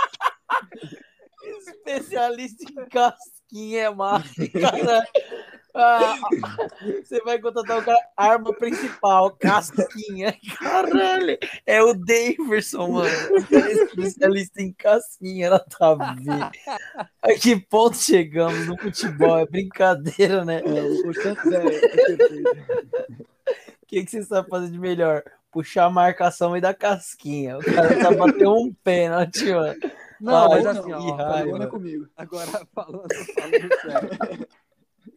Especialista em casquinha, é massa, cara. Ah, você vai contratar o cara, arma principal, casquinha. Caralho, é o Daverson, mano. É especialista em casquinha na Tavi. A que ponto chegamos no futebol? É brincadeira, né? É, o Santos é. O que, que você sabe fazer de melhor? Puxar a marcação e dar casquinha. O cara tá batendo um pênalti, mano. Não, mas assim, ó, raiva. comigo. Agora, falando, falando sério.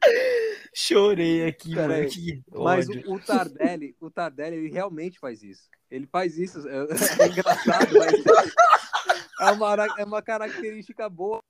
Chorei aqui, mano. Mas o, o, Tardelli, o Tardelli, ele realmente faz isso. Ele faz isso. É, é engraçado, mas é uma, é uma característica boa.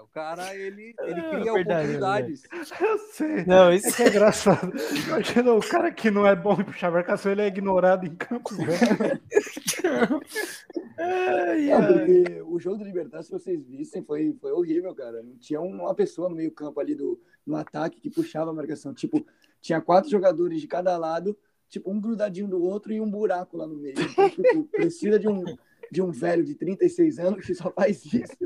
O cara, ele, ele é cria é verdade, oportunidades. Eu sei. Não, isso é, é engraçado. Imagina o cara que não é bom em puxar marcação, ele é ignorado em campo. é, o jogo do Libertad, se vocês vissem, foi, foi horrível, cara. Tinha uma pessoa no meio campo ali do, no ataque que puxava a marcação. Tipo, tinha quatro jogadores de cada lado, tipo, um grudadinho do outro e um buraco lá no meio. Então, tipo, precisa de um, de um velho de 36 anos que só faz isso.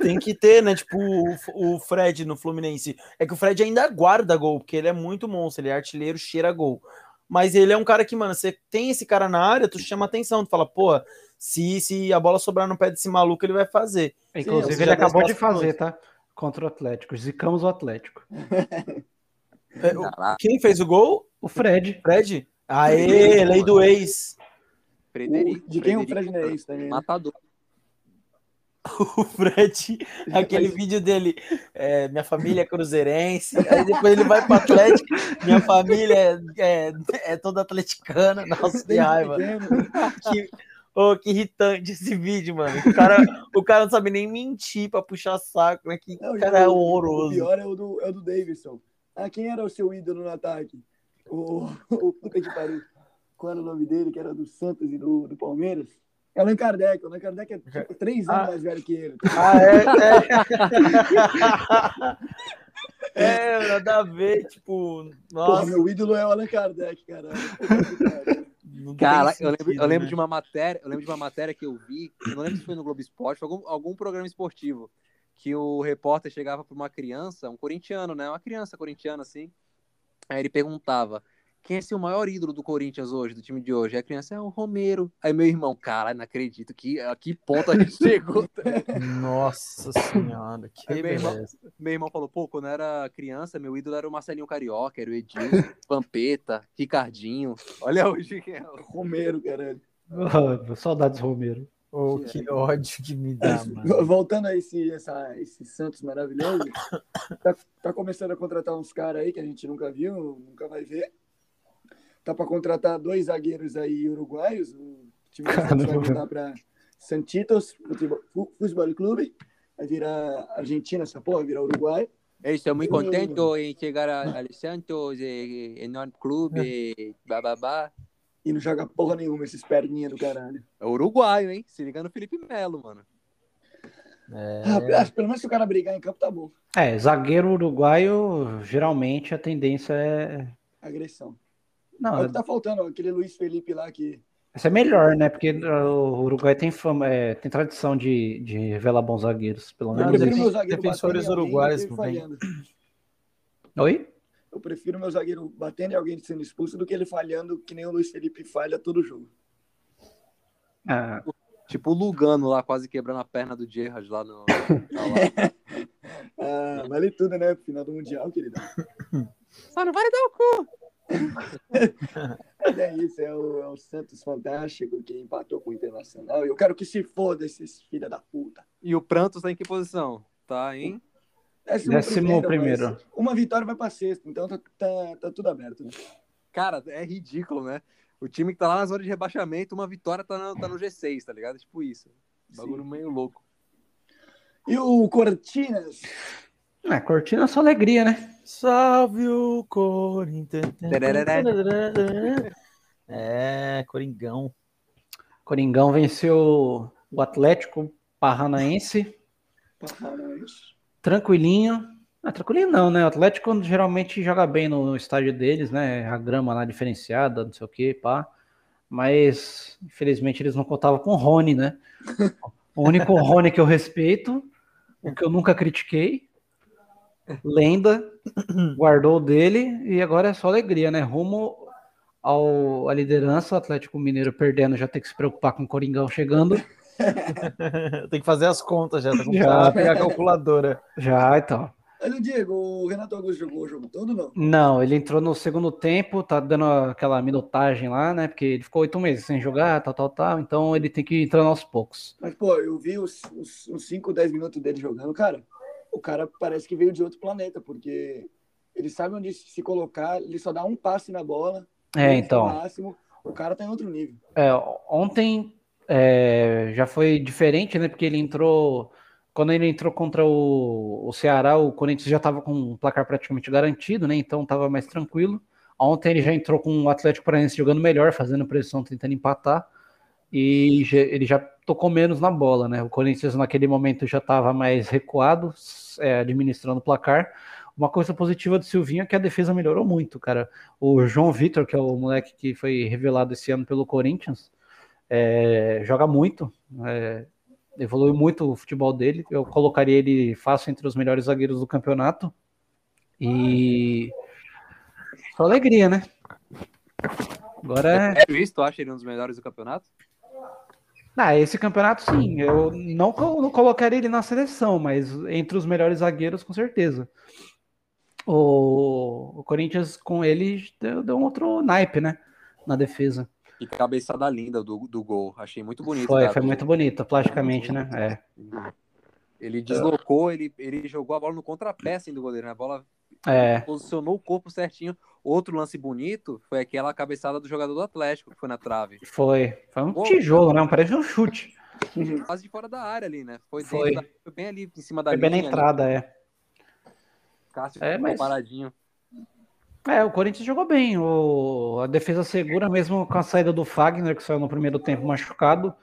Tem que ter, né? Tipo, o, o Fred no Fluminense. É que o Fred ainda guarda gol, porque ele é muito monstro, ele é artilheiro, cheira gol. Mas ele é um cara que, mano, você tem esse cara na área, tu chama atenção, tu fala, pô, se, se a bola sobrar no pé desse maluco, ele vai fazer. Inclusive, Sim, ele acabou de fazer, tá? Contra o Atlético. Zicamos o Atlético. É, o, quem fez o gol? O Fred. Fred? Aê, lei do ex. Frederico. de quem o Fred é ex também? Né? Matador. O Fred, aquele vídeo dele, é, minha família é cruzeirense, aí depois ele vai para Atlético, minha família é, é, é toda atleticana, nossa, que raiva. Que, oh, que irritante esse vídeo, mano. O cara, o cara não sabe nem mentir para puxar saco, né? Que não, cara é horroroso. O pior é o do, é o do Davidson. Ah, quem era o seu ídolo no ataque? O, o puta que pariu. Qual era o nome dele, que era do Santos e do, do Palmeiras? Allan Kardec. Allan Kardec é tipo, três anos ah. mais velho que ele. Ah, é? É, é nada a ver, tipo. Nossa. Porra, meu ídolo é o Allan Kardec, cara. Cara, eu lembro, eu lembro né? de uma matéria, eu lembro de uma matéria que eu vi, eu não lembro se foi no Globo Esporte, algum, algum programa esportivo, que o repórter chegava para uma criança, um corintiano, né? Uma criança corintiana, assim. Aí ele perguntava: quem é seu maior ídolo do Corinthians hoje, do time de hoje? Aí a criança é o Romero. Aí meu irmão, cara, não acredito que a que ponto a gente chegou. Nossa senhora, que meu irmão, meu irmão, falou, pô, quando eu era criança, meu ídolo era o Marcelinho Carioca, era o Edilson, Pampeta, Ricardinho. Olha hoje quem é o Romero, caralho. Oh, saudades Romero. Oh, que ódio que me dá, mano. Voltando a esse, essa, esse Santos maravilhoso, tá, tá começando a contratar uns caras aí que a gente nunca viu, nunca vai ver tá para contratar dois zagueiros aí uruguaios. O time vai mudar para Santitos Futebol Clube. Vai virar Argentina, essa porra, virar Uruguai. Estou muito contente em chegar a, a Santos, enorme clube, bababá. E não joga porra nenhuma esses perninhas do caralho. É uruguaio, hein? Se liga no Felipe Melo, mano. É... Ah, pelo menos se o cara brigar em campo, tá bom. É, zagueiro uruguaio, geralmente a tendência é. Agressão. Não, é o que tá faltando, aquele Luiz Felipe lá que. Essa é melhor, né? Porque o Uruguai tem fama, é, tem tradição de, de revelar bons zagueiros, pelo menos. Eu prefiro meu zagueiro defensores uruguaios Oi? Eu prefiro meu zagueiro batendo e alguém sendo expulso do que ele falhando que nem o Luiz Felipe falha todo jogo. Ah. Tipo o Lugano lá, quase quebrando a perna do Gerrard lá no. ah, vale tudo, né? Final do Mundial, querido. Só não vale dar o cu! Mas é isso, é o, é o, Santos Fantástico que empatou com o Internacional. E eu quero que se foda esses filha da puta. E o Prantos tá em que posição? Tá em. Décimo, Décimo primeiro. primeiro. Uma vitória vai pra sexto, então tá, tá, tá, tudo aberto, né? Cara, é ridículo, né? O time que tá lá na zona de rebaixamento, uma vitória tá no, tá no G6, tá ligado? Tipo isso. Bagulho Sim. meio louco. E o Cortinas? É, Cortina é só alegria, né? Salve o Corinthians. É, Coringão. Coringão venceu o Atlético Paranaense. Paranaense. Tranquilinho. Ah, tranquilinho não, né? O Atlético geralmente joga bem no estádio deles, né? A grama lá diferenciada, não sei o que, pá. Mas, infelizmente, eles não contavam com o Rony, né? O único Rony que eu respeito, o que eu nunca critiquei, lenda, guardou dele e agora é só alegria, né? Rumo ao, à liderança, o Atlético Mineiro perdendo, já tem que se preocupar com o Coringão chegando. tem que fazer as contas já, tá já pegar a calculadora. Já, então. Olha, Diego, o Renato Augusto jogou o jogo todo não? Não, ele entrou no segundo tempo, tá dando aquela minutagem lá, né? Porque ele ficou oito meses sem jogar, tal, tal, tal. Então ele tem que entrar aos poucos. Mas, pô, eu vi os 5, 10 minutos dele jogando, cara o cara parece que veio de outro planeta, porque ele sabe onde se colocar, ele só dá um passe na bola. É, então. Máximo, o cara tá em outro nível. É, ontem é, já foi diferente, né? Porque ele entrou. Quando ele entrou contra o, o Ceará, o Corinthians já estava com um placar praticamente garantido, né? Então estava mais tranquilo. Ontem ele já entrou com o Atlético Paranaense jogando melhor, fazendo pressão, tentando empatar. E ele já tocou menos na bola, né? O Corinthians naquele momento já estava mais recuado, é, administrando o placar. Uma coisa positiva do Silvinho é que a defesa melhorou muito, cara. O João Vitor, que é o moleque que foi revelado esse ano pelo Corinthians, é, joga muito, é, evoluiu muito o futebol dele. Eu colocaria ele fácil entre os melhores zagueiros do campeonato. E só alegria, né? Agora é. É visto, acha ele um dos melhores do campeonato? Ah, esse campeonato sim. Eu não, não colocaria ele na seleção, mas entre os melhores zagueiros, com certeza. O, o Corinthians com ele deu, deu, um outro naipe, né? Na defesa. E cabeçada linda do, do gol. Achei muito bonito. Foi, cara. foi muito bonito, plasticamente, né? É. Ele deslocou, ele, ele jogou a bola no contrapé assim, do goleiro. Né? A bola é. posicionou o corpo certinho. Outro lance bonito foi aquela cabeçada do jogador do Atlético, que foi na trave. Foi. Foi um Pô, tijolo, né? Parece um chute. Quase de fora da área ali, né? Foi, foi. Da... foi bem ali, em cima da foi linha. bem na entrada, ali. é. Cássio é, mas... paradinho. É, o Corinthians jogou bem. O... A defesa segura, mesmo com a saída do Fagner, que saiu no primeiro tempo machucado.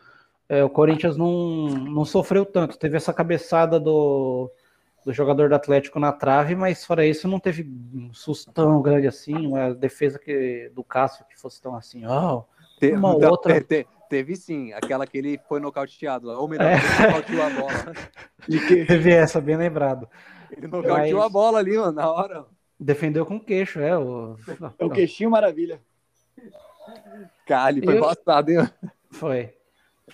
é, o Corinthians não, não sofreu tanto. Teve essa cabeçada do, do jogador do Atlético na trave, mas fora isso não teve um susto tão grande assim, uma defesa que, do Cássio que fosse tão assim, ó. Oh, Te, uma outra. Te, te, teve sim, aquela que ele foi nocauteado, ou melhor, é. ele nocauteou a bola. De que... Teve essa, bem lembrado. Ele nocauteou mas... a bola ali, mano, na hora. Defendeu com queixo, é. O, é o queixinho maravilha. Cali, foi eu... passado, hein? Foi.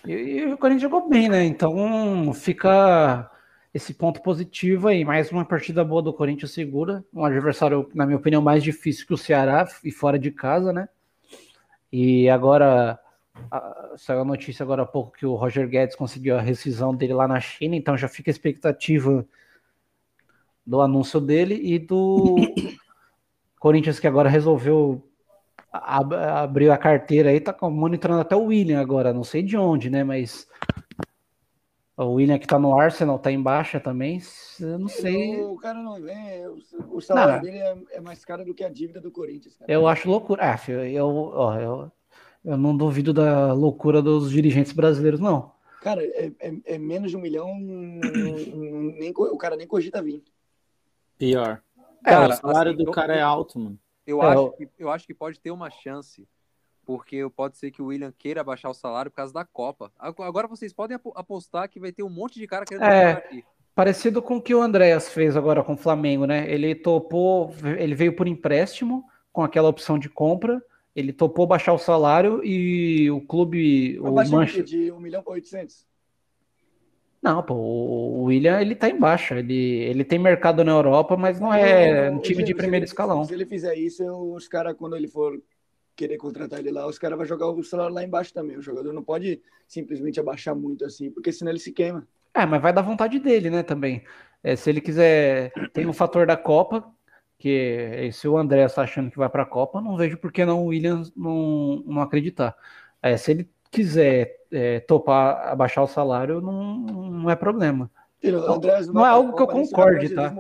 E, e, o Corinthians jogou bem, né? Então fica esse ponto positivo aí. Mais uma partida boa do Corinthians segura. Um adversário, na minha opinião, mais difícil que o Ceará e fora de casa, né? E agora a, saiu a notícia agora há pouco que o Roger Guedes conseguiu a rescisão dele lá na China, então já fica a expectativa do anúncio dele e do Corinthians que agora resolveu ab abriu a carteira aí, tá monitorando até o William agora, não sei de onde, né? Mas o William que tá no Arsenal tá em baixa também, eu não sei. O cara não vem, o salário não. dele é, é, mais caro do que a dívida do Corinthians. Cara. Eu acho loucura. Ah, eu, ó, eu, eu não duvido da loucura dos dirigentes brasileiros, não. Cara, é, é, é menos de um milhão, nem, o cara nem cogita vir. Pior. Cara, o salário assim, do cara é alto, mano. Eu, é, acho que, eu acho que pode ter uma chance, porque pode ser que o William queira baixar o salário por causa da Copa. Agora vocês podem apostar que vai ter um monte de cara querendo é, aqui. Parecido com o que o Andréas fez agora com o Flamengo, né? Ele topou, ele veio por empréstimo com aquela opção de compra, ele topou baixar o salário e o clube. o Manchester... de 1 milhão para 800. Não, pô, o William ele tá embaixo. Ele, ele tem mercado na Europa, mas não é um time de primeiro escalão. Se ele fizer isso, os caras, quando ele for querer contratar ele lá, os caras vão jogar o salário lá embaixo também. O jogador não pode simplesmente abaixar muito assim, porque senão ele se queima. É, mas vai dar vontade dele, né, também. É, se ele quiser, tem um fator da Copa, que se o André está achando que vai para a Copa, não vejo por que não o Williams não, não acreditar. É, se ele quiser é, topar abaixar o salário, não, não é problema. Não, não é algo que eu concorde, tá?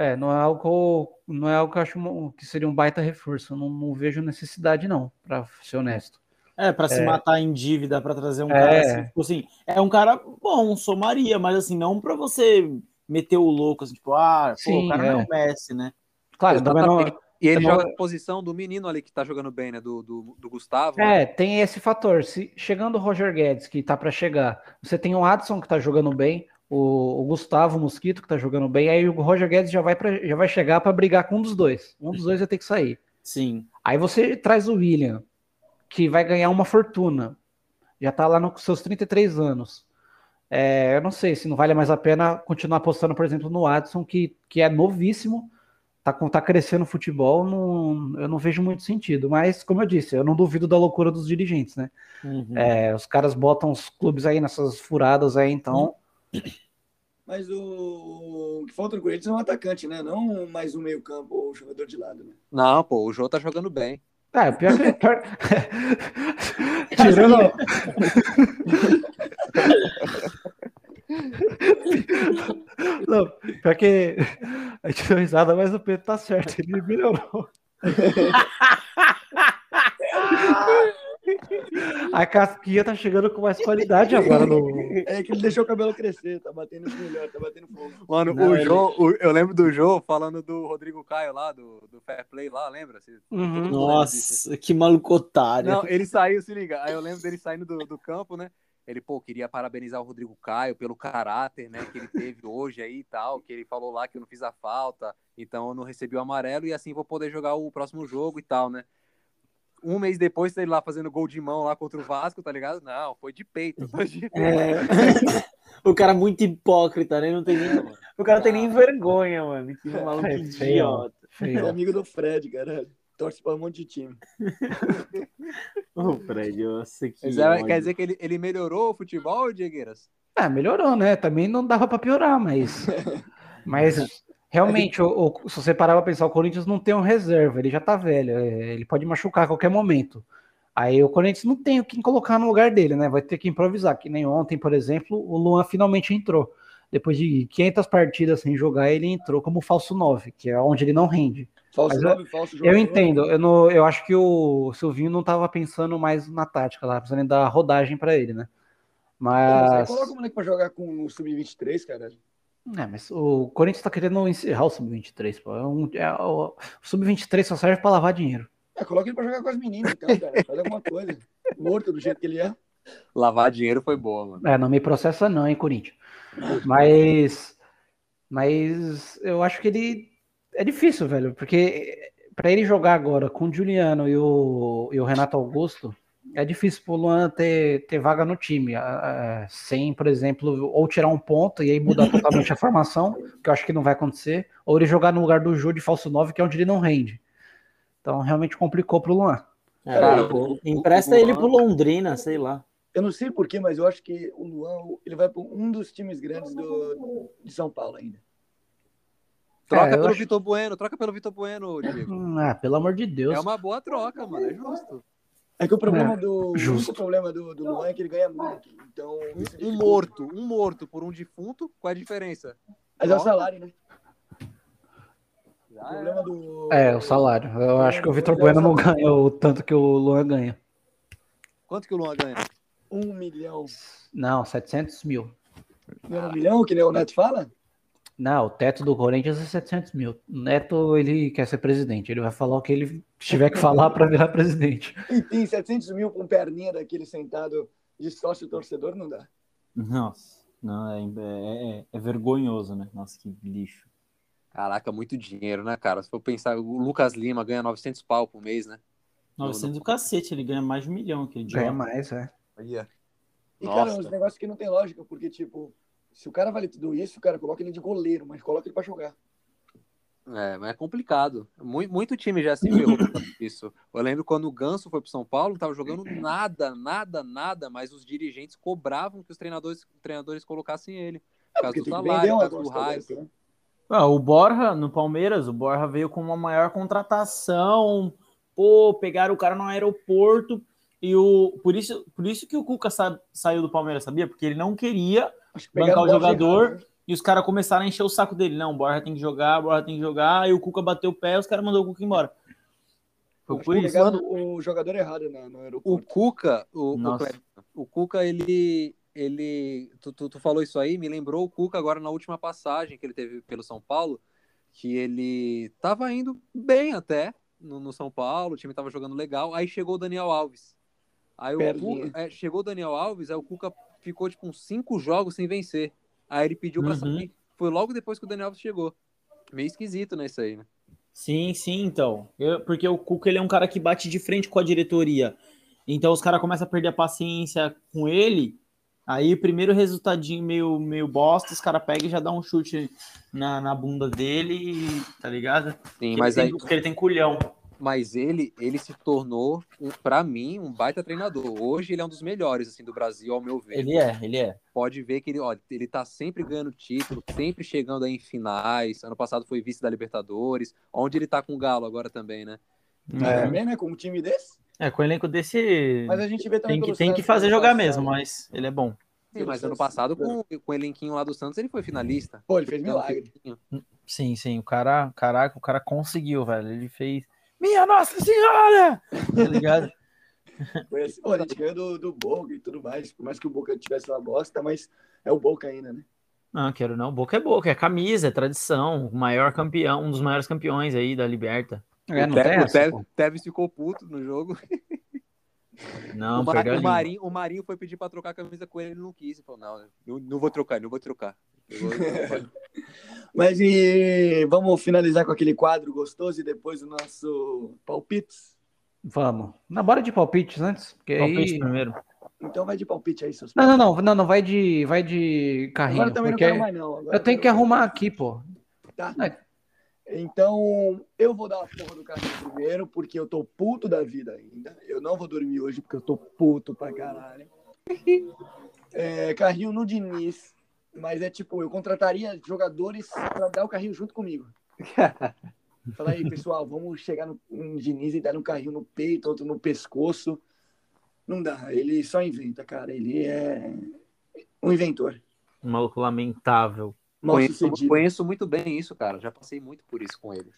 É, não é algo não é algo que eu acho que seria um baita reforço. Eu não, não vejo necessidade, não, para ser honesto. É, para se é. matar em dívida para trazer um é. cara assim, tipo assim, é um cara bom, somaria, mas assim, não para você meter o louco, assim, tipo, ah, Sim, pô, o cara é. não é o Messi, né? Claro, também não, e ele joga na posição do menino ali que tá jogando bem, né? Do, do, do Gustavo. É, né? tem esse fator. Se chegando o Roger Guedes, que tá para chegar, você tem o Adson que tá jogando bem, o, o, Gustavo Mosquito que tá jogando bem, aí o Roger Guedes já vai, pra, já vai chegar para brigar com um dos dois. Um dos dois vai ter que sair. Sim. Aí você traz o William, que vai ganhar uma fortuna. Já tá lá nos seus 33 anos. É, eu não sei se não vale mais a pena continuar apostando, por exemplo, no Adson, que, que é novíssimo tá, tá crescendo o futebol, não, eu não vejo muito sentido. Mas, como eu disse, eu não duvido da loucura dos dirigentes, né? Uhum. É, os caras botam os clubes aí nessas furadas aí, então. Mas o, o que falta no Corinthians é um atacante, né? Não mais um meio-campo ou um jogador de lado, né? Não, pô, o João tá jogando bem. É, pior que. Pior... Tirando. Não, pior que a gente deu risada, mas o Pedro tá certo, ele melhorou. A casquinha tá chegando com mais qualidade agora no. É que ele deixou o cabelo crescer, tá batendo melhor, tá batendo fogo. Mano, Não, o ele... Jô, o, eu lembro do Jô falando do Rodrigo Caio lá, do, do Fair Play lá, lembra? Uhum. Nossa, que maluco otário. Não, ele saiu, se liga. Aí eu lembro dele saindo do, do campo, né? Ele, pô, queria parabenizar o Rodrigo Caio pelo caráter, né, que ele teve hoje aí e tal, que ele falou lá que eu não fiz a falta, então eu não recebi o amarelo e assim vou poder jogar o próximo jogo e tal, né? Um mês depois, ele lá fazendo gol de mão lá contra o Vasco, tá ligado? Não, foi de peito. Foi de peito. É... o cara muito hipócrita, né? Não tem nem... O cara ah. tem nem vergonha, mano. Que maluco é, idiota. É amigo do Fred, caralho torce para um monte de time. Ô, Fred, nossa, que. É, quer dizer que ele, ele melhorou o futebol, Diegueiras? Ah, melhorou, né? Também não dava para piorar, mas. mas realmente, o, o, se você parar pra pensar, o Corinthians não tem um reserva, ele já tá velho, é, ele pode machucar a qualquer momento. Aí o Corinthians não tem o que colocar no lugar dele, né? Vai ter que improvisar. Que nem ontem, por exemplo, o Luan finalmente entrou. Depois de 500 partidas sem jogar, ele entrou como falso 9, que é onde ele não rende. Falso nove, falso jogador. Eu entendo. Eu, não, eu acho que o Silvinho não estava pensando mais na tática lá, precisando dar rodagem para ele, né? Mas. Coloca o moleque pra jogar com o Sub-23, cara. É, mas o Corinthians tá querendo encerrar o Sub-23, pô. É um, é, o, o Sub-23 só serve pra lavar dinheiro. É, coloca ele pra jogar com as meninas, então, cara. Faz alguma coisa. Morto do jeito que ele é. Lavar dinheiro foi boa, mano. É, não me processa não, hein, Corinthians. Mas. Mas eu acho que ele. É difícil, velho, porque para ele jogar agora com o Juliano e o, e o Renato Augusto, é difícil pro Luan ter, ter vaga no time, uh, sem, por exemplo, ou tirar um ponto e aí mudar totalmente a formação, que eu acho que não vai acontecer, ou ele jogar no lugar do Jô de falso 9, que é onde ele não rende. Então realmente complicou pro Luan. É, Cara, empresta o Luan, ele pro Londrina, sei lá. Eu não sei porquê, mas eu acho que o Luan ele vai para um dos times grandes do, de São Paulo ainda. Troca é, pelo acho... Vitor Bueno, troca pelo Vitor Bueno, Diego. Ah, pelo amor de Deus. É uma boa troca, mano, é justo. É que o problema é, do. Justo. O problema do, do Luan é que ele ganha muito. Então. Um, morto, um morto por um defunto, qual é a diferença? Mas é o salário, né? O problema do. É, o salário. Eu acho que o Vitor Bueno não ganha o tanto que o Luan ganha. Quanto que o Luan ganha? Um milhão. Não, 700 mil. Não é um milhão, que nem o Neto fala? Não, o teto do Corinthians é 700 mil. O Neto, ele quer ser presidente. Ele vai falar o que ele tiver que falar para virar presidente. Enfim, 700 mil com perninha daquele sentado de sócio torcedor não dá. Nossa, não, é, é, é, é vergonhoso, né? Nossa, que lixo. Caraca, muito dinheiro, né, cara? Se for pensar, o Lucas Lima ganha 900 pau por mês, né? 900 do cacete, ele ganha mais de um milhão. Que ganha mais, é. Yeah. E, Nossa. cara, uns negócios que não tem lógica, porque, tipo, se o cara vale tudo isso, o cara coloca ele de goleiro, mas coloca ele para jogar. É, mas é complicado. Muito, muito time já se ferrou por isso. Eu lembro quando o Ganso foi para São Paulo, não estava jogando nada, nada, nada, mas os dirigentes cobravam que os treinadores, treinadores colocassem ele. Por causa do salário, por causa do raio. Né? Ah, o Borja, no Palmeiras, o Borja veio com uma maior contratação. Pô, pegaram o cara no aeroporto. E o, por, isso, por isso que o Cuca sa, saiu do Palmeiras, sabia? Porque ele não queria bancar o jogador errado. e os caras começaram a encher o saco dele. Não, o Borja tem que jogar, o Borja tem que jogar. E o Cuca bateu o pé os caras mandou o Cuca embora. Foi por isso. o jogador errado no, no aeroporto. O Cuca, o, o, o, Cuca, ele. ele tu, tu, tu, falou isso aí, me lembrou o Cuca agora na última passagem que ele teve pelo São Paulo, que ele tava indo bem até no, no São Paulo, o time tava jogando legal. Aí chegou o Daniel Alves. Aí o Cuca, é, chegou o Daniel Alves, aí o Cuca ficou tipo uns cinco jogos sem vencer. Aí ele pediu pra uhum. sair. Foi logo depois que o Daniel Alves chegou. Meio esquisito, né, isso aí, né? Sim, sim, então. Eu, porque o Cuca ele é um cara que bate de frente com a diretoria. Então os caras começam a perder a paciência com ele. Aí primeiro resultadinho meio, meio bosta, os caras pegam e já dá um chute na, na bunda dele, tá ligado? Sim, porque mas ele aí. Tem, porque ele tem culhão mas ele ele se tornou, para mim, um baita treinador. Hoje ele é um dos melhores assim do Brasil, ao meu ver. Ele é, ele é. Pode ver que ele, ó, ele tá sempre ganhando título, sempre chegando aí em finais. Ano passado foi vice da Libertadores, onde ele tá com o Galo agora também, né? É, também, né? Com um time desse? É, com um elenco desse. Mas a gente vê também tem que, tem que fazer jogar mesmo, mas ele é bom. Sim, mas ano passado, com, com o elenquinho lá do Santos, ele foi finalista. Pô, ele fez milagre. Sim, sim, o cara, caraca, o cara conseguiu, velho. Ele fez minha Nossa Senhora! Tá ligado? Assim, pô, a gente ganhou do, do Boca e tudo mais, por mais que o Boca tivesse uma bosta, mas é o Boca ainda, né? Não, quero não. Boca é Boca, é camisa, é tradição, o maior campeão, um dos maiores campeões aí da Liberta. É, o Tevez ficou puto no jogo. Não, o, Mar, o, Marinho, o Marinho foi pedir para trocar a camisa com ele, ele não quis. Ele falou, não, não, não vou trocar, não vou trocar. Mas e vamos finalizar com aquele quadro gostoso e depois o nosso palpites? Vamos. Na bora de palpites antes. Porque palpite aí... primeiro. Então vai de palpite aí, seus Não, não, não, não, não, vai de, vai de carrinho. Agora também porque não quero mais, não. Agora eu tenho que arrumar aqui, pô. Tá. Então, eu vou dar a porra do carrinho primeiro, porque eu tô puto da vida ainda. Eu não vou dormir hoje, porque eu tô puto pra caralho. É, carrinho no Diniz. Mas é tipo, eu contrataria jogadores para dar o carrinho junto comigo. Fala aí, pessoal, vamos chegar no, no Diniz e dar um carrinho no peito, outro no pescoço. Não dá, ele só inventa, cara. Ele é um inventor. Um maluco lamentável. Conheço, conheço, muito bem isso, cara. Já passei muito por isso com ele.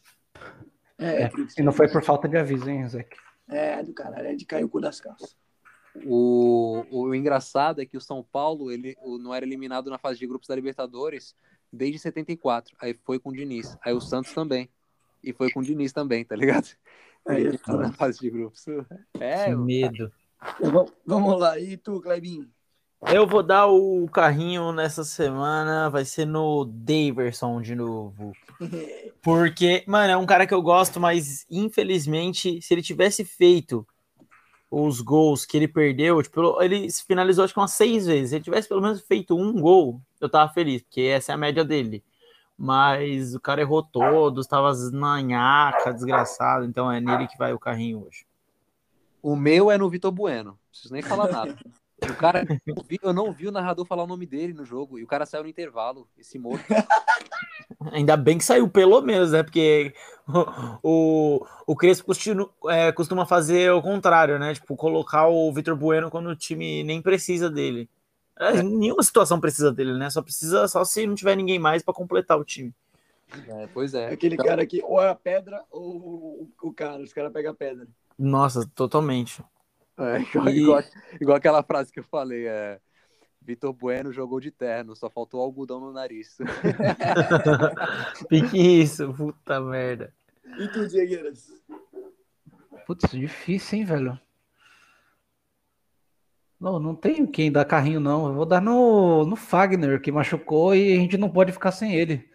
É, é, e não foi por falta de aviso, hein, Zé? É, do caralho, é de cair o cu das calças. O, o engraçado é que o São Paulo ele não era eliminado na fase de grupos da Libertadores desde 74. Aí foi com o Diniz. Aí o Santos também. E foi com o Diniz também, tá ligado? Aí, tá na fase de grupos. É, que medo. Então, vamos lá. E tu, Clebinho? Eu vou dar o carrinho nessa semana, vai ser no Daverson de novo. Porque, mano, é um cara que eu gosto, mas infelizmente, se ele tivesse feito os gols que ele perdeu, tipo, ele finalizou acho que umas seis vezes. Se ele tivesse pelo menos feito um gol, eu tava feliz, porque essa é a média dele. Mas o cara errou todos, tava na nhaca, desgraçado, então é nele que vai o carrinho hoje. O meu é no Vitor Bueno, não preciso nem falar nada. O cara, eu não vi o narrador falar o nome dele no jogo e o cara saiu no intervalo, esse morto. Ainda bem que saiu pelo menos, né? Porque o, o, o Crespo costuma, é, costuma fazer o contrário, né? Tipo, colocar o Vitor Bueno quando o time nem precisa dele. É, nenhuma situação precisa dele, né? Só precisa só se não tiver ninguém mais para completar o time. É, pois é. Aquele cara aqui, ou é a pedra ou o cara, os caras pegam a pedra. Nossa, totalmente. É, igual, e... igual, igual, aquela frase que eu falei, é Vitor Bueno jogou de terno, só faltou algodão no nariz. Pique isso, puta merda. E tu, Diegueiras? Putz, difícil, hein, velho? Não, não tenho quem dar carrinho, não. Eu vou dar no, no Fagner, que machucou e a gente não pode ficar sem ele.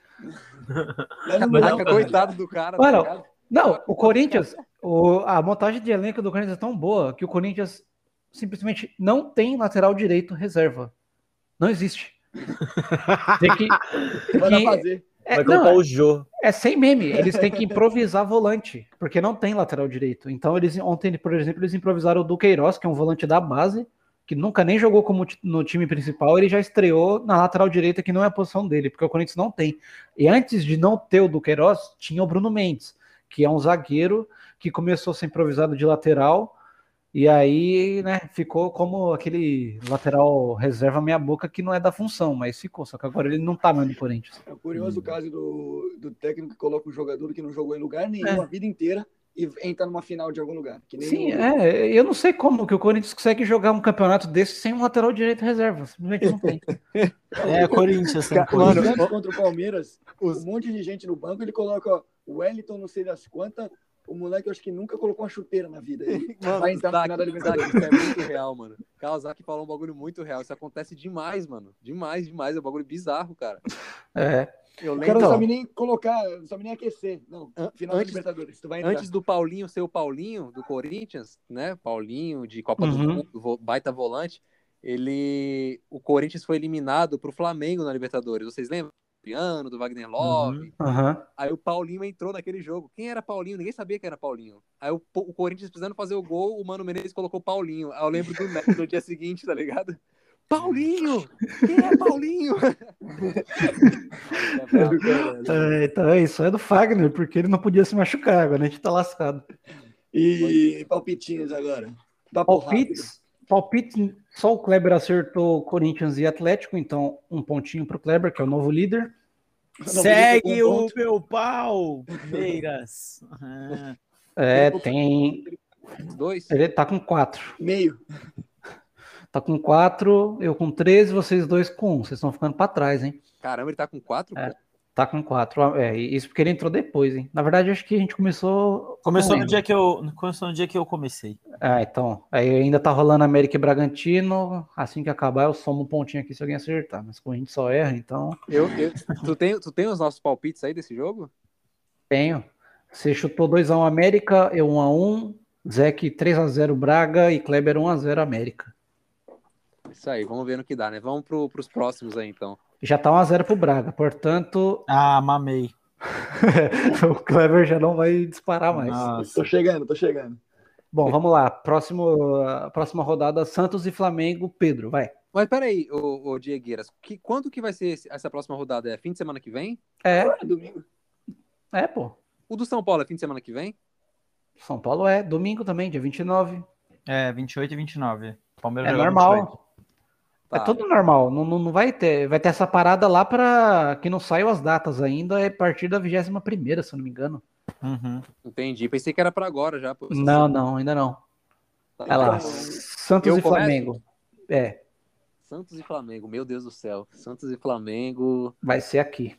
Mas, coitado do cara. Mano, tá não, o Corinthians, o, a montagem de elenco do Corinthians é tão boa que o Corinthians simplesmente não tem lateral direito reserva. Não existe. Tem que. Tem que fazer. É, Vai colocar não, o Jô. É sem meme. Eles têm que improvisar volante, porque não tem lateral direito. Então, eles ontem, por exemplo, eles improvisaram o Duqueiroz, que é um volante da base, que nunca nem jogou como no time principal, ele já estreou na lateral direita, que não é a posição dele, porque o Corinthians não tem. E antes de não ter o Duqueiroz, tinha o Bruno Mendes, que é um zagueiro que começou a ser improvisado de lateral, e aí, né, ficou como aquele lateral reserva meia boca que não é da função, mas ficou, só que agora ele não tá mais no Corinthians. É curioso o caso do, do técnico que coloca um jogador que não jogou em lugar nenhum é. a vida inteira e entra numa final de algum lugar. Sim, é, eu não sei como que o Corinthians consegue jogar um campeonato desse sem um lateral direito reserva, simplesmente não tem. é, Corinthians. Mano, contra o Palmeiras, um monte de gente no banco, ele coloca o Wellington não sei das quantas, o moleque, eu acho que nunca colocou uma chuteira na vida. Ele mano, vai entrar no final da Isso é muito real, mano. Kawasaki falou um bagulho muito real. Isso acontece demais, mano. Demais, demais. É um bagulho bizarro, cara. É. Eu lembro... O cara não sabe nem colocar, não sabe nem aquecer. Não, final antes, da Libertadores. Tu vai entrar. Antes do Paulinho ser o Paulinho, do Corinthians, né? Paulinho, de Copa uhum. do Mundo, baita volante. Ele. O Corinthians foi eliminado pro Flamengo na Libertadores. Vocês lembram? Piano, do Wagner Love. Uhum, uhum. Aí o Paulinho entrou naquele jogo. Quem era Paulinho? Ninguém sabia que era Paulinho. Aí o, o Corinthians precisando fazer o gol, o Mano Menezes colocou Paulinho. Aí eu lembro do Neto no dia seguinte, tá ligado? Paulinho! Quem é Paulinho? é, então é isso, é do Fagner, porque ele não podia se machucar, agora a gente tá lascado. E palpitinhos agora? Palpites? Palpite, só o Kleber acertou Corinthians e Atlético, então um pontinho para o Kleber, que é o novo líder. Segue o meu pau, Meiras. É, tem. Dois? Ele tá com quatro. Meio. Tá com quatro, eu com 13, vocês dois com um. Vocês estão ficando para trás, hein? Caramba, ele tá com quatro? É. Tá com quatro. É, isso porque ele entrou depois, hein? Na verdade, acho que a gente começou. Começou no dia que eu. Começou no dia que eu comecei. Ah, então. Aí ainda tá rolando América e Bragantino. Assim que acabar, eu somo um pontinho aqui se alguém acertar. Mas como a gente só erra, então. Eu, eu, tu, tem, tu tem os nossos palpites aí desse jogo? Tenho. Você chutou 2x1 América, eu 1x1, Zeke 3x0 Braga e Kleber 1x0 América. Isso aí, vamos ver no que dá, né? Vamos pro, pros próximos aí, então. Já tá 1x0 pro Braga, portanto. Ah, mamei. o Clever já não vai disparar mais. Nossa. Tô chegando, tô chegando. Bom, vamos lá. Próximo, próxima rodada, Santos e Flamengo. Pedro, vai. Mas peraí, ô, ô Diegueiras, que, quando que vai ser esse, essa próxima rodada? É fim de semana que vem? É. é domingo. É, pô. O do São Paulo é fim de semana que vem? São Paulo é domingo também, dia 29. É, 28 e 29. Palmeiras é normal. 28. É tá. É tudo normal, não, não, vai ter. Vai ter essa parada lá para que não saiam as datas ainda, é a partir da 21 primeira, se eu não me engano. Uhum. Entendi. Pensei que era para agora já. Não, não, ainda não. Tá Olha lá. Santos Eu e começo? Flamengo. É, Santos e Flamengo, meu Deus do céu. Santos e Flamengo vai ser aqui.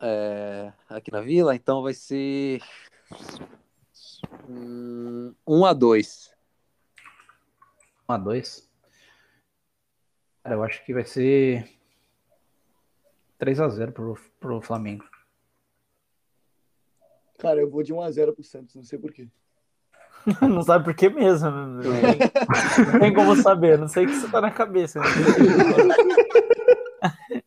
é, aqui na Vila, então vai ser hum, 1 a 2 1 a 2 Cara, eu acho que vai ser 3 a 0 pro, pro Flamengo. Cara, eu vou de 1x0 pro Santos, não sei porquê. Não sabe por que mesmo. Não tem, não tem como saber, não sei o que você tá na cabeça. né?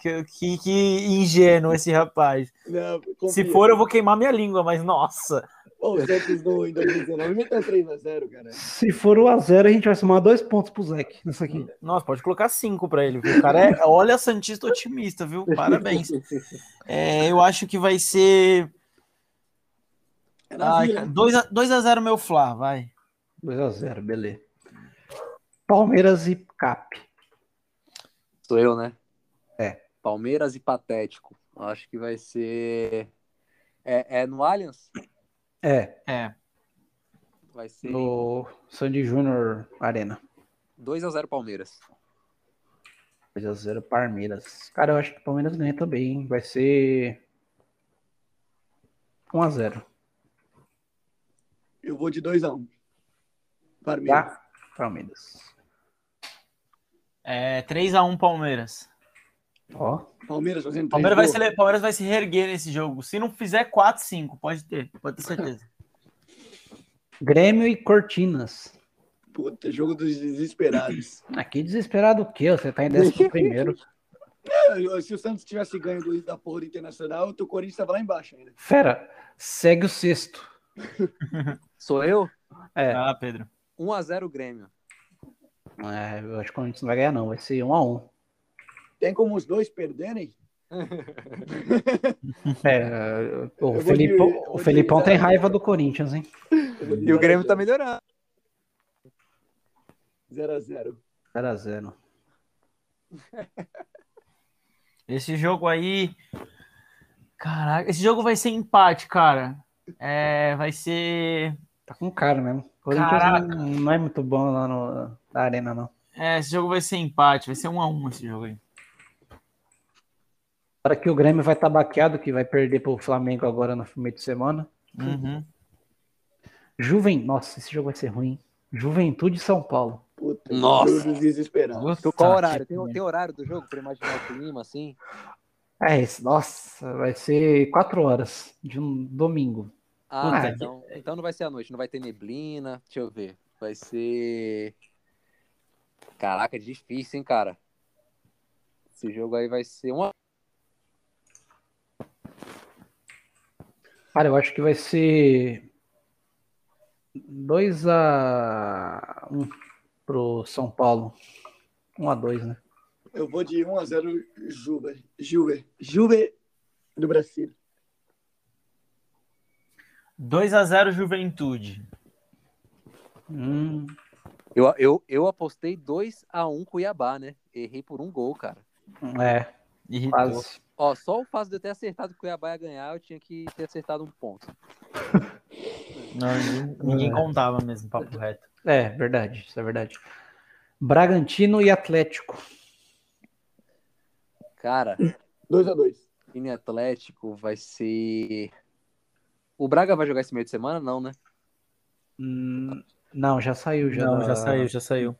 que, que, que ingênuo esse rapaz. Não, Se for, eu vou queimar minha língua, mas nossa. Pô, o Santos no, em 2019 meteu 3x0, cara. Se for 1 a 0 a gente vai somar dois pontos pro Zeke nisso aqui. Nossa, pode colocar cinco pra ele. viu? O cara é, olha, Santista otimista, viu? Parabéns. É, eu acho que vai ser. É na Ai, Vila. cara, 2 a, 2 a 0 meu Flá, vai. 2 a 0 beleza. Palmeiras e Cap. Sou eu, né? É. Palmeiras e Patético. Acho que vai ser. É, é no Allianz? É, É. Vai ser no Sandy Júnior Arena. 2 a 0 Palmeiras. 2 a 0 Palmeiras. Cara, eu acho que o Palmeiras ganha também. hein? Vai ser 1 a 0 Eu vou de 2x1. Palmeiras. Tá? Palmeiras. É 3x1 Palmeiras. Ó, Palmeiras fazendo 3 Palmeiras vai, se, Palmeiras vai se reerguer nesse jogo. Se não fizer 4, 5, pode ter, pode ter certeza. Grêmio e Cortinas. Puta, jogo dos desesperados. Aqui desesperado o quê? Você tá em décimo primeiro. Se o Santos tivesse ganho do, da porra do Internacional, o Corinthians tava lá embaixo ainda. Fera, segue o sexto. Sou eu? É, Ah, Pedro. 1 a 0 Grêmio. é, eu acho que o Corinthians não vai ganhar, não. Vai ser 1 a 1 Tem como os dois perderem? É, o, Felipão, de- o de Felipão tem raiva do Corinthians, hein? E o Grêmio tá melhorando. 0x0. 0x0. Esse jogo aí. Caraca, esse jogo vai ser empate, cara. É, vai ser. Tá com cara mesmo. O Corinthians Caraca. não, não é muito bom lá no, na arena, não. É, esse jogo vai ser empate, vai ser um a um esse jogo aí. Para que o Grêmio vai estar baqueado, que vai perder pro Flamengo agora no meio de semana. Uhum. Juven... Nossa, esse jogo vai ser ruim. Joventude e São Paulo. Puta, Nossa. dos desesperados. Qual Tá, horário? Tem, tem horário do jogo pra imaginar o clima, assim? É isso, nossa, vai ser 4 horas de um domingo. Ah, Puta então, então não vai ser à noite, não vai ter neblina. Deixa eu ver. Vai ser. Caraca, é difícil, hein, cara? Esse jogo aí vai ser uma. Cara, eu acho que vai ser 2 a 1 pro São Paulo. 1 a 2, né? Eu vou de 1x0 Juve. Juve. Juve do Brasil. 2 a 0 Juventude. Hum, Eu, eu, eu apostei 2x1 Cuiabá, né? Errei por um gol, cara. é, Irritou. quase. Ó, só o fato de eu ter acertado que o Cuiabá ia ganhar, eu tinha que ter acertado um ponto. Não, ninguém, ninguém contava mesmo, papo reto. É, verdade, isso é verdade. Bragantino e Atlético. Cara, 2x2. Time Atlético vai ser. O Braga vai jogar esse meio de semana? Não, né? Hum, não, já saiu. Já Não, da- já saiu, já saiu.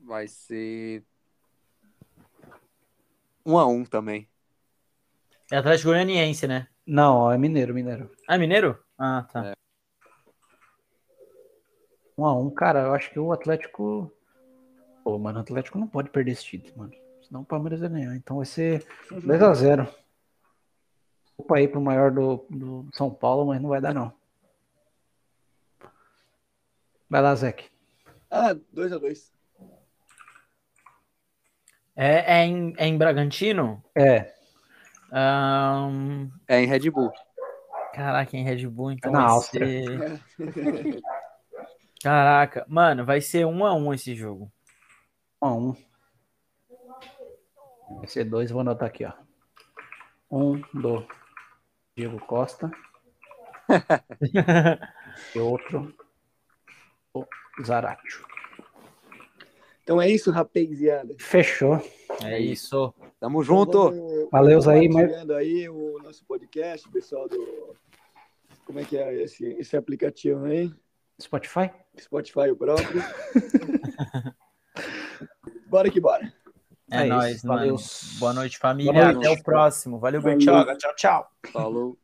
Vai ser. 1x1 também. É Atlético Goianiense, né? Não, é Mineiro, Mineiro. Ah, Mineiro? Ah, tá. 1 a 1 Cara, eu acho que o Atlético. Pô, mano, o Atlético não pode perder esse título, mano. Senão o Palmeiras vai ganhar. Então vai ser 2x0. Opa aí pro maior do, do São Paulo, mas não vai dar, não. Vai lá, Zeke. Ah, 2x2. É, é, em, é em Bragantino? É, Ahn, É em Red Bull. caraca, em Red Bull, então É na vai Áustria. ser... Caraca, mano, vai ser um a um esse jogo. 1 a 1 Vai ser 2, vou anotar aqui, ó. 1 do Diego Costa. e outro do Zaratio. Então é isso, rapaziada. Fechou. É isso. Tamo junto. Então, Valeu, aí, mas- aí o nosso podcast, pessoal do. Como é que é esse, esse aplicativo aí? Spotify? Spotify o próprio. bora que bora. É É, isso, nóis, valeu. mano. Boa noite, família. Boa noite. Até o próximo. Valeu, Valeu. Bertioga. Tchau, tchau. Falou.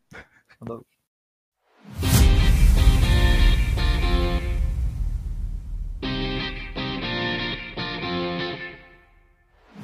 Falou.